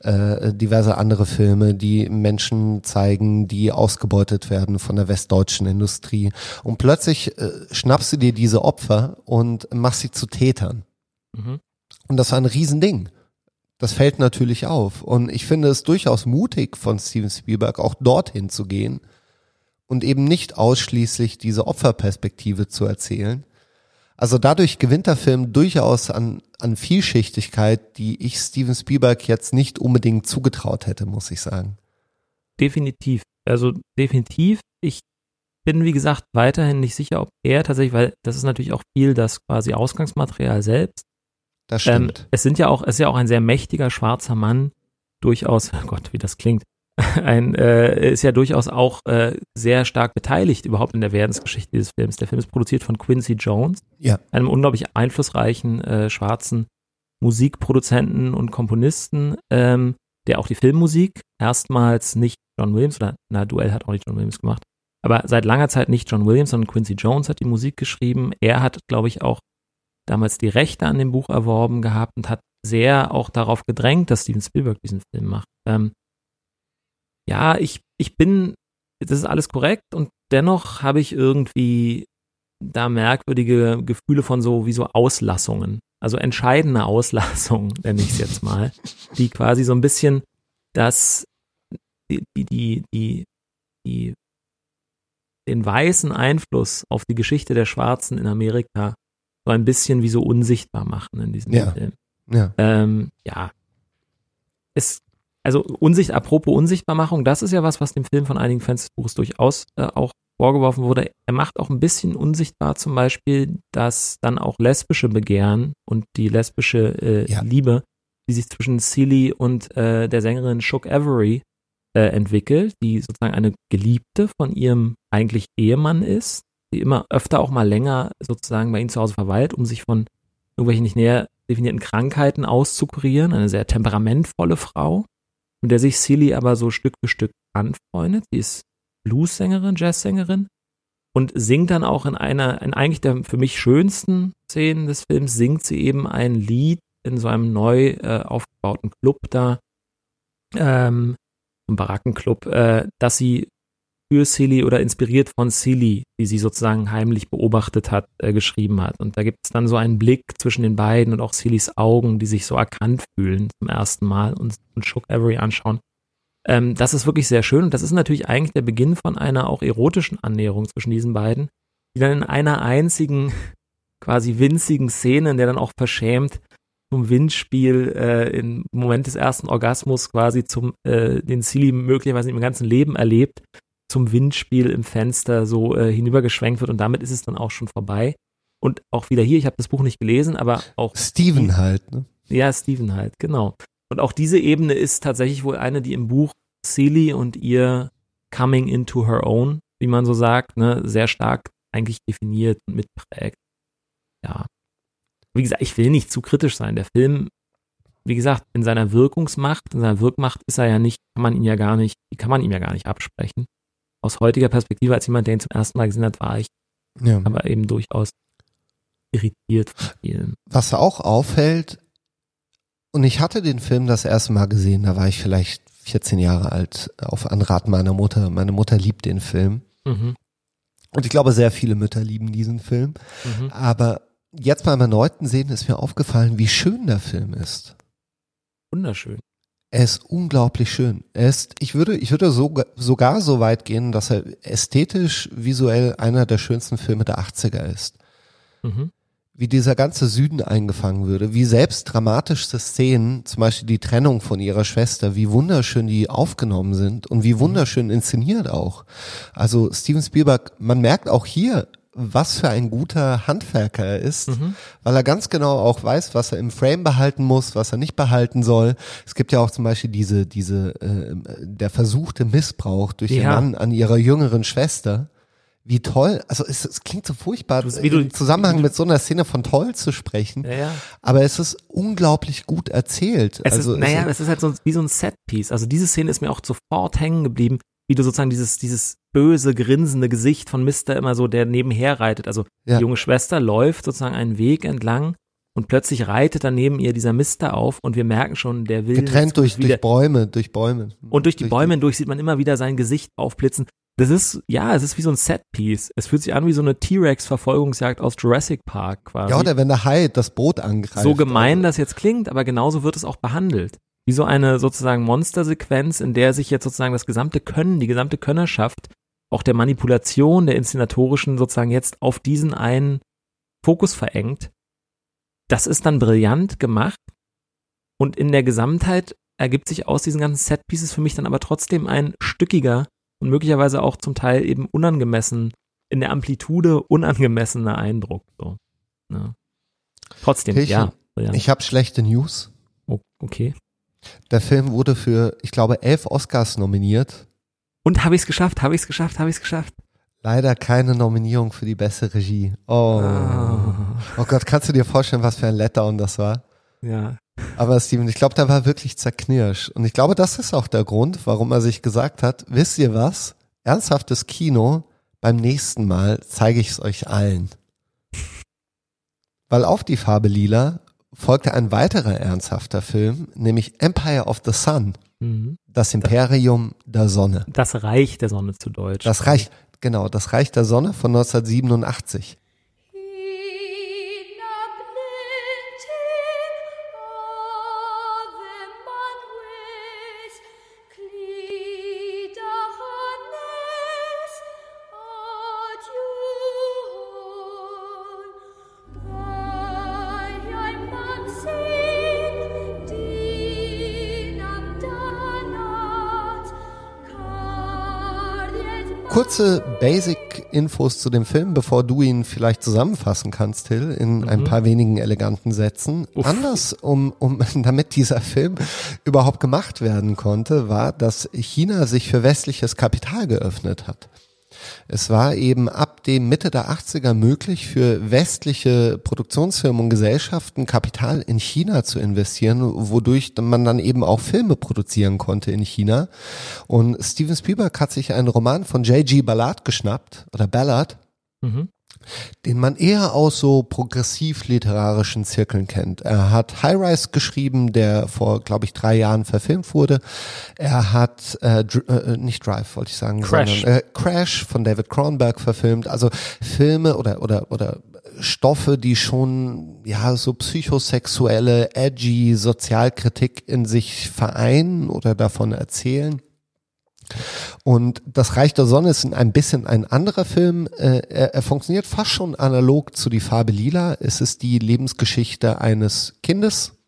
äh, diverse andere Filme, die Menschen zeigen, die ausgebeutet werden von der westdeutschen Industrie. Und plötzlich äh, schnappst du dir diese Opfer und machst sie zu Tätern. Mhm. Und das war ein Riesending. Das fällt natürlich auf. Und ich finde es durchaus mutig von Steven Spielberg, auch dorthin zu gehen und eben nicht ausschließlich diese Opferperspektive zu erzählen, also dadurch gewinnt der Film durchaus an, an Vielschichtigkeit, die ich Steven Spielberg jetzt nicht unbedingt zugetraut hätte, muss ich sagen. Definitiv. Also definitiv. Ich bin, wie gesagt, weiterhin nicht sicher, ob er tatsächlich, weil das ist natürlich auch viel das quasi Ausgangsmaterial selbst. Das stimmt. Ähm, es sind ja auch, es ist ja auch ein sehr mächtiger schwarzer Mann, durchaus, *laughs* oh Gott, wie das klingt, *laughs* ein, äh, ist ja durchaus auch äh, sehr stark beteiligt überhaupt in der Werdensgeschichte dieses Films. Der Film ist produziert von Quincy Jones, ja. einem unglaublich einflussreichen äh, schwarzen Musikproduzenten und Komponisten, ähm, der auch die Filmmusik erstmals nicht John Williams oder na Duell hat auch nicht John Williams gemacht, Aber seit langer Zeit nicht John Williams, sondern Quincy Jones hat die Musik geschrieben. Er hat, glaube ich, auch damals die Rechte an dem Buch erworben gehabt und hat sehr auch darauf gedrängt, dass Steven Spielberg diesen Film macht. Ähm, ja, ich, ich bin, das ist alles korrekt und dennoch habe ich irgendwie da merkwürdige Gefühle von so wie so Auslassungen. Also entscheidende Auslassungen, *laughs* nenne ich es jetzt mal, die quasi so ein bisschen das, die, die, die, die, den weißen Einfluss auf die Geschichte der Schwarzen in Amerika so ein bisschen wie so unsichtbar machen in diesem ja. Film. Ja. Ähm, ja. Es, also Unsicht, apropos Unsichtbarmachung, das ist ja was, was dem Film von einigen Fans des Buches durchaus äh, auch vorgeworfen wurde. Er macht auch ein bisschen unsichtbar zum Beispiel, dass dann auch lesbische Begehren und die lesbische äh, Ja. Liebe, die sich zwischen Celie und äh, der Sängerin Shook Avery äh, entwickelt, die sozusagen eine Geliebte von ihrem eigentlich Ehemann ist, die immer öfter auch mal länger sozusagen bei ihm zu Hause verweilt, um sich von irgendwelchen nicht näher definierten Krankheiten auszukurieren. Eine sehr temperamentvolle Frau, mit der sich Celie aber so Stück für Stück anfreundet. Sie ist Blues-Sängerin, Jazz-Sängerin und singt dann auch in einer, in eigentlich der für mich schönsten Szenen des Films, singt sie eben ein Lied in so einem neu äh, aufgebauten Club da, ähm, ein Barackenclub, äh, dass sie für Silly oder inspiriert von Silly, die sie sozusagen heimlich beobachtet hat, äh, geschrieben hat. Und da gibt es dann so einen Blick zwischen den beiden und auch Sillys Augen, die sich so erkannt fühlen zum ersten Mal und, und Shook Avery anschauen. Ähm, das ist wirklich sehr schön und das ist natürlich eigentlich der Beginn von einer auch erotischen Annäherung zwischen diesen beiden, die dann in einer einzigen, *laughs* quasi winzigen Szene, in der dann auch verschämt zum Windspiel äh, im Moment des ersten Orgasmus quasi zum, äh, den Silly möglicherweise im ganzen Leben erlebt, zum Windspiel im Fenster so äh, hinübergeschwenkt wird und damit ist es dann auch schon vorbei. Und auch wieder hier, ich habe das Buch nicht gelesen, aber auch Steven halt, ne? ja, Steven halt, genau. Und auch diese Ebene ist tatsächlich wohl eine, die im Buch Celie und ihr Coming into her own, wie man so sagt, ne, sehr stark eigentlich definiert und mitprägt. Ja. Wie gesagt, ich will nicht zu kritisch sein. Der Film, wie gesagt, in seiner Wirkungsmacht, in seiner Wirkmacht ist er ja nicht, kann man ihn ja gar nicht, die kann man ihm ja gar nicht absprechen. Aus heutiger Perspektive, als jemand, der ihn zum ersten Mal gesehen hat, war ich Ja. aber eben durchaus irritiert von vielen. Was auch auffällt, und ich hatte den Film das erste Mal gesehen, da war ich vielleicht 14 Jahre alt, auf Anraten meiner Mutter. Meine Mutter liebt den Film. Mhm. Und ich glaube, sehr viele Mütter lieben diesen Film. Mhm. Aber jetzt beim erneuten Sehen ist mir aufgefallen, wie schön der Film ist. Wunderschön. Er ist unglaublich schön. Er ist, ich würde, ich würde sogar, sogar so weit gehen, dass er ästhetisch, visuell einer der schönsten Filme der 80er ist. Mhm. Wie dieser ganze Süden eingefangen würde, wie selbst dramatischste Szenen, zum Beispiel die Trennung von ihrer Schwester, wie wunderschön die aufgenommen sind und wie wunderschön inszeniert auch. Also Steven Spielberg, man merkt auch hier, was für ein guter Handwerker er ist, Mhm. weil er ganz genau auch weiß, was er im Frame behalten muss, was er nicht behalten soll. Es gibt ja auch zum Beispiel diese, diese, äh, der versuchte Missbrauch durch den Ja. Mann an ihrer jüngeren Schwester. Wie toll, also es, es klingt so furchtbar, Du- wie du- im Zusammenhang mit so einer Szene von toll zu sprechen, Ja, ja. aber es ist unglaublich gut erzählt. Es also ist, naja, es, es ist halt so wie so ein Setpiece. Also diese Szene ist mir auch sofort hängen geblieben, wie du sozusagen dieses, dieses böse, grinsende Gesicht von Mister immer so, der nebenher reitet. Also Ja. die junge Schwester läuft sozusagen einen Weg entlang und plötzlich reitet dann neben ihr dieser Mister auf und wir merken schon, der will getrennt durch, wieder, durch Bäume, durch Bäume. und durch die Bäume hindurch sieht man immer wieder sein Gesicht aufblitzen. Das ist, ja, es ist wie so ein Setpiece. Es fühlt sich an wie so eine T-Rex-Verfolgungsjagd aus Jurassic Park quasi. Ja, oder wenn der Hai das Boot angreift. so gemein das jetzt klingt, aber genauso wird es auch behandelt. Wie so eine sozusagen Monstersequenz, in der sich jetzt sozusagen das gesamte Können, die gesamte Könnerschaft, auch der Manipulation, der inszenatorischen sozusagen jetzt auf diesen einen Fokus verengt. Das ist dann brillant gemacht und in der Gesamtheit ergibt sich aus diesen ganzen Setpieces für mich dann aber trotzdem ein stückiger und möglicherweise auch zum Teil eben unangemessen, in der Amplitude unangemessener Eindruck. So. Ja. Trotzdem, Kirche, ja. brillant. Ich habe schlechte News. Okay. Der Film wurde für, ich glaube, elf Oscars nominiert. Und habe ich es geschafft? Habe ich es geschafft? Habe ich es geschafft? Leider keine Nominierung für die beste Regie. Oh. Ah. Oh Gott, kannst du dir vorstellen, was für ein Letdown das war? Ja. Aber Steven, ich glaube, da war wirklich zerknirscht. Und ich glaube, das ist auch der Grund, warum er sich gesagt hat, wisst ihr was? Ernsthaftes Kino beim nächsten Mal zeige ich es euch allen. Weil auf die Farbe Lila folgte ein weiterer ernsthafter Film, nämlich Empire of the Sun. Mhm. Das Imperium der Sonne. Das Reich der Sonne zu Deutsch. Das Reich, genau, das Reich der Sonne von 1987. kurze Basic-Infos zu dem Film, bevor du ihn vielleicht zusammenfassen kannst, Till, in mhm. ein paar wenigen eleganten Sätzen. Uff. Anders, um, um, *laughs* damit dieser Film überhaupt gemacht werden konnte, war, dass China sich für westliches Kapital geöffnet hat. Es war eben ab dem Mitte der 80er möglich für westliche Produktionsfirmen und Gesellschaften Kapital in China zu investieren, wodurch man dann eben auch Filme produzieren konnte in China. Und Steven Spielberg hat sich einen Roman von J.G. Ballard geschnappt oder Ballard. Mhm den man eher aus so progressiv-literarischen Zirkeln kennt. Er hat High Rise geschrieben, der vor, glaube ich, drei Jahren verfilmt wurde. Er hat äh, äh, nicht Drive, wollte ich sagen, Crash. sondern äh, Crash von David Cronenberg verfilmt. Also Filme oder oder oder Stoffe, die schon ja so psychosexuelle, edgy Sozialkritik in sich vereinen oder davon erzählen. Und das Reich der Sonne ist ein bisschen ein anderer Film. Äh, er, er, funktioniert fast schon analog zu Die Farbe Lila. Es ist die Lebensgeschichte eines Kindes,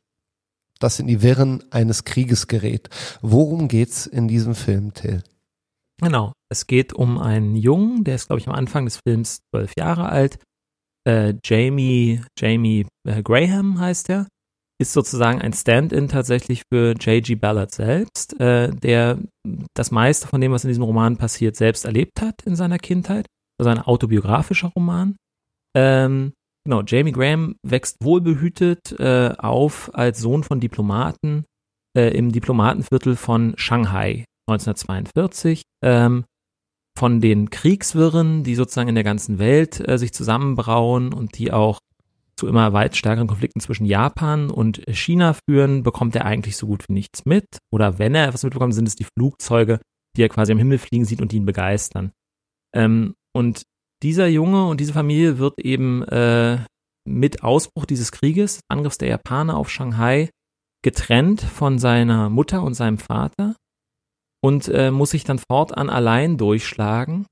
das in die Wirren eines Krieges gerät. Worum geht's in diesem Film, Till? Genau. Es geht um einen Jungen, der ist, glaube ich, am Anfang des Films zwölf Jahre alt. Äh, Jamie, Jamie äh, Graham heißt er ist sozusagen ein Stand-in tatsächlich für J.G. Ballard selbst, äh, der das meiste von dem, was in diesem Roman passiert, selbst erlebt hat in seiner Kindheit. Also ein autobiografischer Roman. Ähm, genau, Jamie Graham wächst wohlbehütet äh, auf als Sohn von Diplomaten äh, im Diplomatenviertel von Shanghai 1942. Ähm, von den Kriegswirren, die sozusagen in der ganzen Welt äh, sich zusammenbrauen und die auch zu immer weit stärkeren Konflikten zwischen Japan und China führen, bekommt er eigentlich so gut wie nichts mit. Oder wenn er etwas mitbekommt, sind es die Flugzeuge, die er quasi am Himmel fliegen sieht und die ihn begeistern. Ähm, und dieser Junge und diese Familie wird eben äh, mit Ausbruch dieses Krieges, Angriffs der Japaner auf Shanghai, getrennt von seiner Mutter und seinem Vater und äh, muss sich dann fortan allein durchschlagen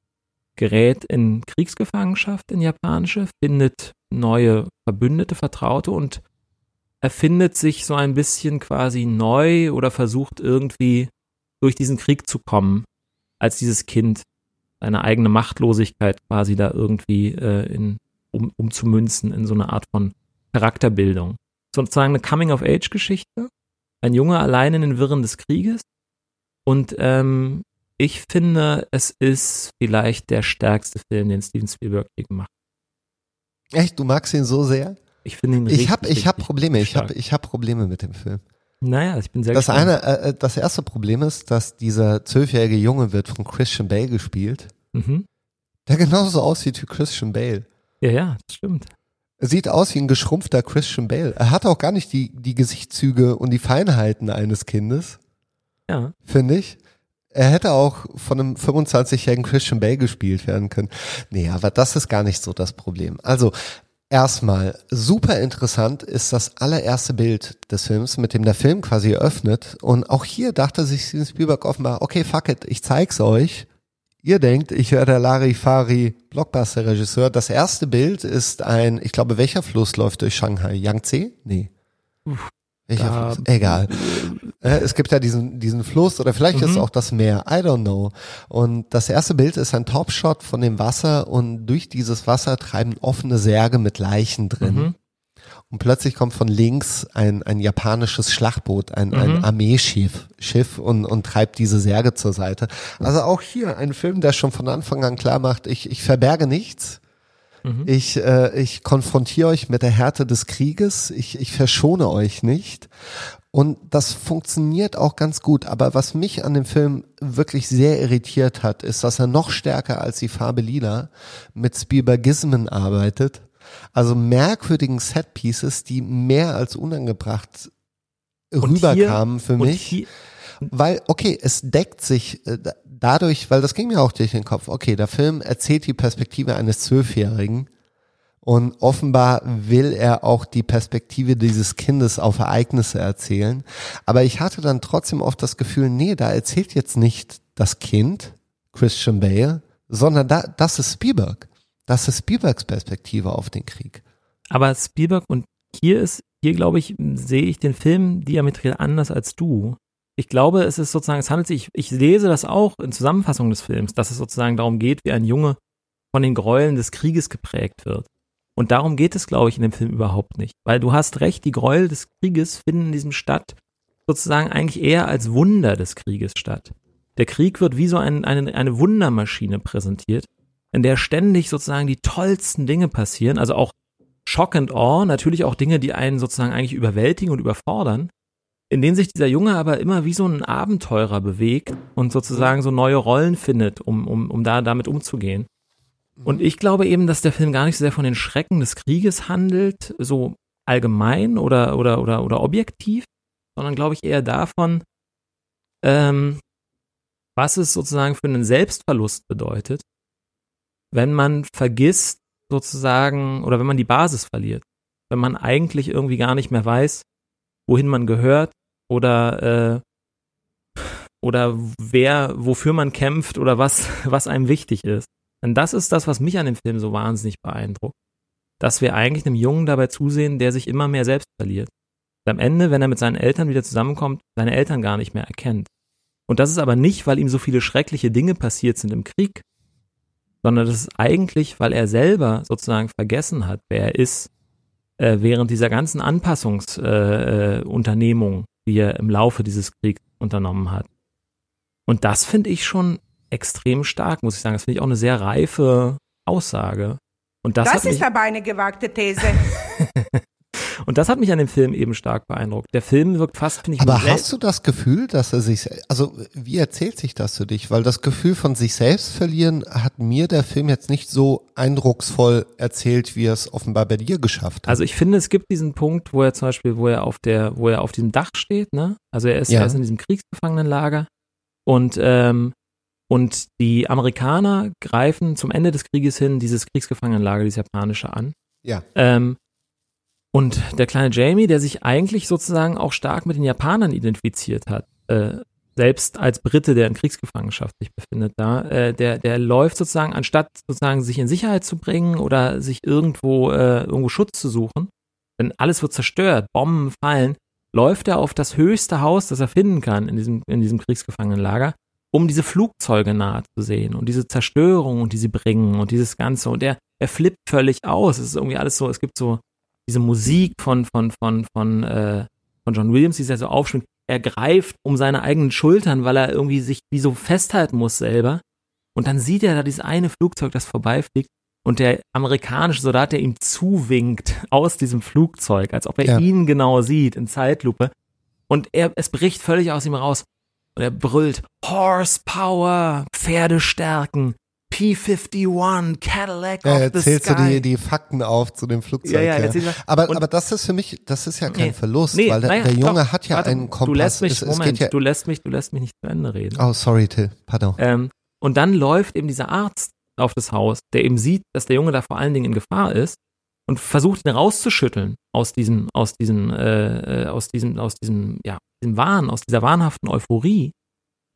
gerät in Kriegsgefangenschaft in japanische, findet neue Verbündete, Vertraute und erfindet sich so ein bisschen quasi neu oder versucht irgendwie durch diesen Krieg zu kommen, als dieses Kind seine eigene Machtlosigkeit quasi da irgendwie äh, in, um, umzumünzen in so eine Art von Charakterbildung. Sozusagen eine Coming-of-Age-Geschichte. Ein Junge allein in den Wirren des Krieges und ähm, ich finde, es ist vielleicht der stärkste Film, den Steven Spielberg je gemacht hat. Echt? Du magst ihn so sehr? Ich finde ihn richtig, Ich habe ich hab Probleme. Ich habe ich hab Probleme mit dem Film. Naja, ich bin sehr das gespannt. Eine, äh, das erste Problem ist, dass dieser zwölfjährige Junge wird von Christian Bale gespielt, mhm. der genauso aussieht wie Christian Bale. Ja, ja, das stimmt. Er sieht aus wie ein geschrumpfter Christian Bale. Er hat auch gar nicht die, die Gesichtszüge und die Feinheiten eines Kindes. Ja. Finde ich. Er hätte auch von einem 25-jährigen Christian Bale gespielt werden können. Nee, aber das ist gar nicht so das Problem. Also, erstmal, super interessant ist das allererste Bild des Films, mit dem der Film quasi eröffnet. Und auch hier dachte sich Steven Spielberg offenbar, okay, fuck it, ich zeig's euch. Ihr denkt, ich wäre der Larifari Blockbuster-Regisseur. Das erste Bild ist ein, ich glaube, welcher Fluss läuft durch Shanghai? Yangtze? Nee. Uff. Welcher Fluss? Egal. Äh, es gibt ja diesen, diesen Fluss oder vielleicht mhm. ist es auch das Meer. I don't know. Und das erste Bild ist ein Topshot von dem Wasser und durch dieses Wasser treiben offene Särge mit Leichen drin. Mhm. Und plötzlich kommt von links ein, ein japanisches Schlachtboot, ein, mhm. ein Armeeschiff Schiff und, und treibt diese Särge zur Seite. Also auch hier ein Film, der schon von Anfang an klar macht, ich, ich verberge nichts. Mhm. Ich, äh, ich konfrontiere euch mit der Härte des Krieges. Ich, ich verschone euch nicht. Und das funktioniert auch ganz gut. Aber was mich an dem Film wirklich sehr irritiert hat, ist, dass er noch stärker als die Farbe Lila mit Spielbergismen arbeitet. Also merkwürdigen Setpieces, die mehr als unangebracht rüberkamen für mich. Hier, weil, okay, es deckt sich äh, dadurch, weil das ging mir auch durch den Kopf. Okay, der Film erzählt die Perspektive eines Zwölfjährigen und offenbar will er auch die Perspektive dieses Kindes auf Ereignisse erzählen. Aber ich hatte dann trotzdem oft das Gefühl, nee, da erzählt jetzt nicht das Kind, Christian Bale, sondern da, das ist Spielberg. Das ist Spielbergs Perspektive auf den Krieg. Aber Spielberg und hier ist, hier glaube ich, sehe ich den Film diametral anders als du. Ich glaube, es ist sozusagen, es handelt sich, ich, lese das auch in Zusammenfassung des Films, dass es sozusagen darum geht, wie ein Junge von den Gräueln des Krieges geprägt wird. Und darum geht es, glaube ich, in dem Film überhaupt nicht. Weil du hast recht, die Gräuel des Krieges finden in diesem Stadt sozusagen eigentlich eher als Wunder des Krieges statt. Der Krieg wird wie so ein, eine, eine Wundermaschine präsentiert, in der ständig sozusagen die tollsten Dinge passieren, also auch Shock and Awe, natürlich auch Dinge, die einen sozusagen eigentlich überwältigen und überfordern, in denen sich dieser Junge aber immer wie so ein Abenteurer bewegt und sozusagen so neue Rollen findet, um, um, um da damit umzugehen. Und ich glaube eben, dass der Film gar nicht so sehr von den Schrecken des Krieges handelt, so allgemein oder, oder, oder, oder objektiv, sondern glaube ich eher davon, ähm, was es sozusagen für einen Selbstverlust bedeutet, wenn man vergisst, sozusagen, oder wenn man die Basis verliert, wenn man eigentlich irgendwie gar nicht mehr weiß, wohin man gehört oder äh, oder wer wofür man kämpft oder was was einem wichtig ist. Denn das ist das, was mich an dem Film so wahnsinnig beeindruckt. Dass wir eigentlich einem Jungen dabei zusehen, der sich immer mehr selbst verliert. Und am Ende, wenn er mit seinen Eltern wieder zusammenkommt, seine Eltern gar nicht mehr erkennt. Und das ist aber nicht, weil ihm so viele schreckliche Dinge passiert sind im Krieg, sondern das ist eigentlich, weil er selber sozusagen vergessen hat, wer er ist, äh, während dieser ganzen Anpassungsunternehmung, äh, die er im Laufe dieses Kriegs unternommen hat. Und das finde ich schon extrem stark, muss ich sagen. Das finde ich auch eine sehr reife Aussage. Und das, das ist aber eine gewagte These. *laughs* Und das hat mich an dem Film eben stark beeindruckt. Der Film wirkt fast, finde ich. Aber hast du das Gefühl, dass er sich, also wie erzählt sich das für dich? Weil das Gefühl von sich selbst verlieren hat mir der Film jetzt nicht so eindrucksvoll erzählt, wie er es offenbar bei dir geschafft hat. Also ich finde, es gibt diesen Punkt, wo er zum Beispiel, wo er auf der, wo er auf diesem Dach steht, ne? Also er ist, ja. er ist in diesem Kriegsgefangenenlager und ähm, und die Amerikaner greifen zum Ende des Krieges hin dieses Kriegsgefangenenlager, dieses japanische an. Ja. Ähm, und der kleine Jamie, der sich eigentlich sozusagen auch stark mit den Japanern identifiziert hat, äh, selbst als Brite, der in Kriegsgefangenschaft sich befindet, da, äh, der, der läuft sozusagen, anstatt sozusagen sich in Sicherheit zu bringen oder sich irgendwo, äh, irgendwo Schutz zu suchen, denn alles wird zerstört, Bomben fallen, läuft er auf das höchste Haus, das er finden kann in diesem, in diesem Kriegsgefangenenlager, um diese Flugzeuge nahe zu sehen und diese Zerstörung die sie bringen und dieses Ganze. Und er, er flippt völlig aus. Es ist irgendwie alles so, es gibt so diese Musik von, von, von, von, äh, von John Williams, die ist ja so aufschwingt, er greift um seine eigenen Schultern, weil er irgendwie sich wie so festhalten muss selber. Und dann sieht er da dieses eine Flugzeug, das vorbeifliegt und der amerikanische Soldat, der ihm zuwinkt *laughs* aus diesem Flugzeug, als ob er ja. ihn genau sieht in Zeitlupe. Und er, es bricht völlig aus ihm raus. Und er brüllt Horsepower, Pferdestärken, P-51, Cadillac ja, of the Sky. du die, die Fakten auf zu dem Flugzeug. Ja, ja, ja. Aber, aber das ist für mich, das ist ja kein nee, Verlust, nee, weil der, naja, der Junge doch, hat ja warte, einen Kompass. Du lässt mich, es, Moment, ja, du lässt mich, du lässt mich nicht zu Ende reden. Oh, sorry, Till, pardon. Ähm, und dann läuft eben dieser Arzt auf das Haus, der eben sieht, dass der Junge da vor allen Dingen in Gefahr ist und versucht ihn rauszuschütteln aus diesem, aus diesem, äh aus diesem, aus diesem, ja, diesem Wahn, aus dieser wahnhaften Euphorie.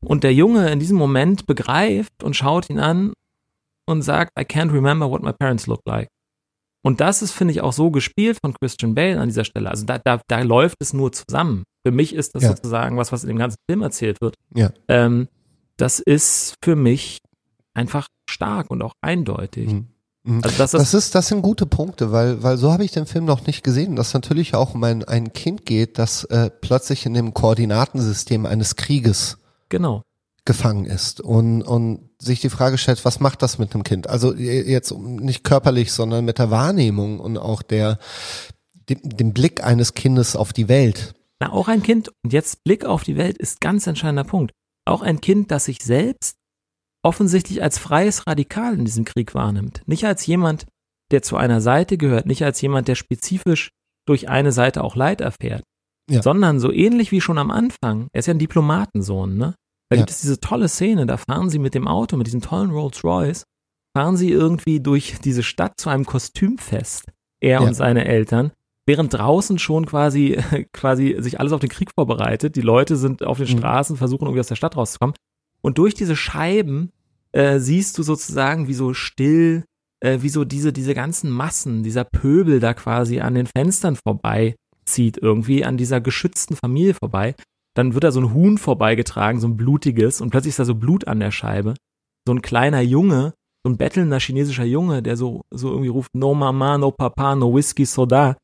Und der Junge in diesem Moment begreift und schaut ihn an und sagt, I can't remember what my parents look like. Und das ist, finde ich, auch so gespielt von Christian Bale an dieser Stelle. Also da, da, da läuft es nur zusammen. Für mich ist das ja. sozusagen was, was in dem ganzen Film erzählt wird. Ja. Ähm, das ist für mich einfach stark und auch eindeutig. Mhm. mhm. Also das, das, ist, das sind gute Punkte, weil, weil so habe ich den Film noch nicht gesehen, dass natürlich auch um ein, ein Kind geht, das äh, plötzlich in dem Koordinatensystem eines Krieges genau gefangen ist und, und sich die Frage stellt, was macht das mit einem Kind? Also jetzt nicht körperlich, sondern mit der Wahrnehmung und auch der, dem, dem Blick eines Kindes auf die Welt. Na, auch ein Kind, und jetzt Blick auf die Welt ist ganz entscheidender Punkt. Auch ein Kind, das sich selbst offensichtlich als freies Radikal in diesem Krieg wahrnimmt. Nicht als jemand, der zu einer Seite gehört, nicht als jemand, der spezifisch durch eine Seite auch Leid erfährt, Ja. sondern so ähnlich wie schon am Anfang. Er ist ja ein Diplomatensohn, ne? Da Ja. gibt es diese tolle Szene, da fahren sie mit dem Auto, mit diesem tollen Rolls Royce, fahren sie irgendwie durch diese Stadt zu einem Kostümfest, er Ja. und seine Eltern, während draußen schon quasi, *laughs* quasi sich alles auf den Krieg vorbereitet. Die Leute sind auf den Mhm. Straßen, versuchen irgendwie aus der Stadt rauszukommen. Und durch diese Scheiben äh, siehst du sozusagen, wie so still, äh, wie so diese, diese ganzen Massen, dieser Pöbel da quasi an den Fenstern vorbeizieht, irgendwie an dieser geschützten Familie vorbei. Dann wird da so ein Huhn vorbeigetragen, so ein blutiges, und plötzlich ist da so Blut an der Scheibe. So ein kleiner Junge, so ein bettelnder chinesischer Junge, der so, so irgendwie ruft, no Mama, no Papa, no Whisky, Soda.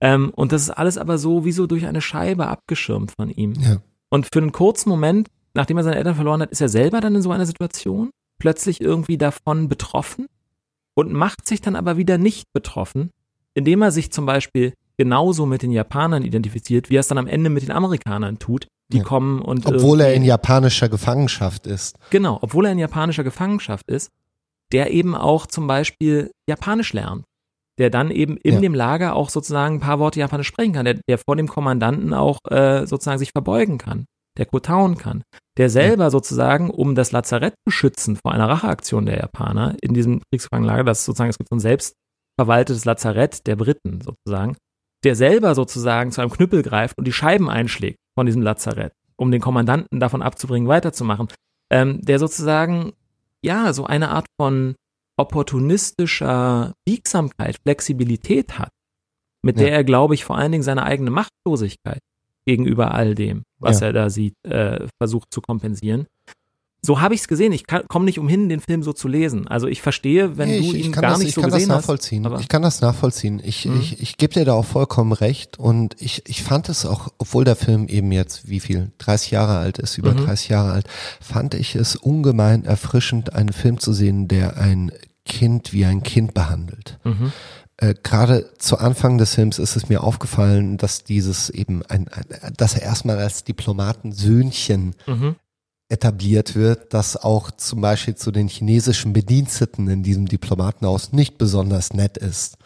Ähm, und das ist alles aber so wie so durch eine Scheibe abgeschirmt von ihm. Ja. Und für einen kurzen Moment, nachdem er seine Eltern verloren hat, ist er selber dann in so einer Situation, plötzlich irgendwie davon betroffen und macht sich dann aber wieder nicht betroffen, indem er sich zum Beispiel genauso mit den Japanern identifiziert, wie er es dann am Ende mit den Amerikanern tut. Die Ja. kommen und Obwohl er in japanischer Gefangenschaft ist. Genau, obwohl er in japanischer Gefangenschaft ist, der eben auch zum Beispiel Japanisch lernt. Der dann eben in Ja. dem Lager auch sozusagen ein paar Worte Japanisch sprechen kann, der, der vor dem Kommandanten auch äh, sozusagen sich verbeugen kann, der kotauen kann, der selber sozusagen, um das Lazarett zu schützen vor einer Racheaktion der Japaner in diesem Kriegsgefangenenlager, das sozusagen, es gibt so ein selbstverwaltetes Lazarett der Briten sozusagen, der selber sozusagen zu einem Knüppel greift und die Scheiben einschlägt von diesem Lazarett, um den Kommandanten davon abzubringen, weiterzumachen, ähm, der sozusagen, ja, so eine Art von opportunistischer Biegsamkeit, Flexibilität hat, mit der Ja. er, glaube ich, vor allen Dingen seine eigene Machtlosigkeit gegenüber all dem, was Ja. er da sieht, äh, versucht zu kompensieren. So habe ich es gesehen. Ich komme nicht umhin, den Film so zu lesen. Also ich verstehe, wenn Nee, du ich, ich ihn gar das, nicht ich so kann gesehen das hast. ich kann das nachvollziehen. Ich, Mhm. ich, ich gebe dir da auch vollkommen recht. Und ich, ich fand es auch, obwohl der Film eben jetzt wie viel, 30 Jahre alt ist, über Mhm. 30 Jahre alt, fand ich es ungemein erfrischend, einen Film zu sehen, der ein Kind wie ein Kind behandelt. Mhm. Äh, Gerade zu Anfang des Films ist es mir aufgefallen, dass dieses eben ein, ein dass er erstmal als Diplomatensöhnchen Mhm. Etabliert wird, das auch zum Beispiel zu den chinesischen Bediensteten in diesem Diplomatenhaus nicht besonders nett ist.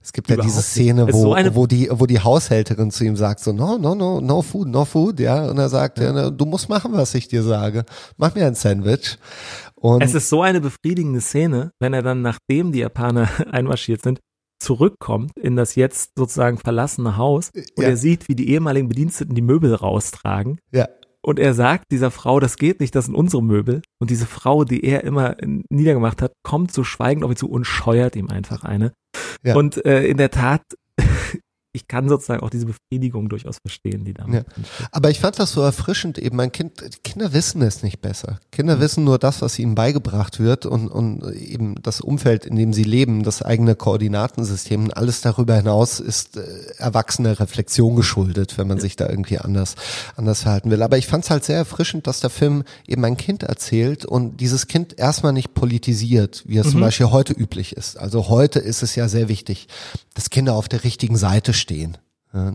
Es gibt ja Überhaupt diese nicht. Szene, ist wo, so wo die, wo die Haushälterin zu ihm sagt so, no, no, no, no food, no food, ja, und er sagt, ja. na, du musst machen, was ich dir sage. Mach mir ein Sandwich. Und Es ist so eine befriedigende Szene, wenn er dann, nachdem die Japaner *laughs* einmarschiert sind, zurückkommt in das jetzt sozusagen verlassene Haus und Ja. er sieht, wie die ehemaligen Bediensteten die Möbel raustragen. ja, Und er sagt dieser Frau, das geht nicht, das sind unsere Möbel. Und diese Frau, die er immer niedergemacht hat, kommt so schweigend auf ihn zu und scheuert ihm einfach eine. Ja. Und äh, in der Tat, ich kann sozusagen auch diese Befriedigung durchaus verstehen, die da Ja. Aber ich fand das so erfrischend eben. Mein Kind, Kinder wissen es nicht besser. Kinder Mhm. wissen nur das, was ihnen beigebracht wird und, und eben das Umfeld, in dem sie leben, das eigene Koordinatensystem. Und alles darüber hinaus ist äh, erwachsene Reflexion geschuldet, wenn man sich da irgendwie anders, anders verhalten will. Aber ich fand es halt sehr erfrischend, dass der Film eben ein Kind erzählt und dieses Kind erstmal nicht politisiert, wie es zum Beispiel heute üblich ist. Also heute ist es ja sehr wichtig, dass Kinder auf der richtigen Seite stehen.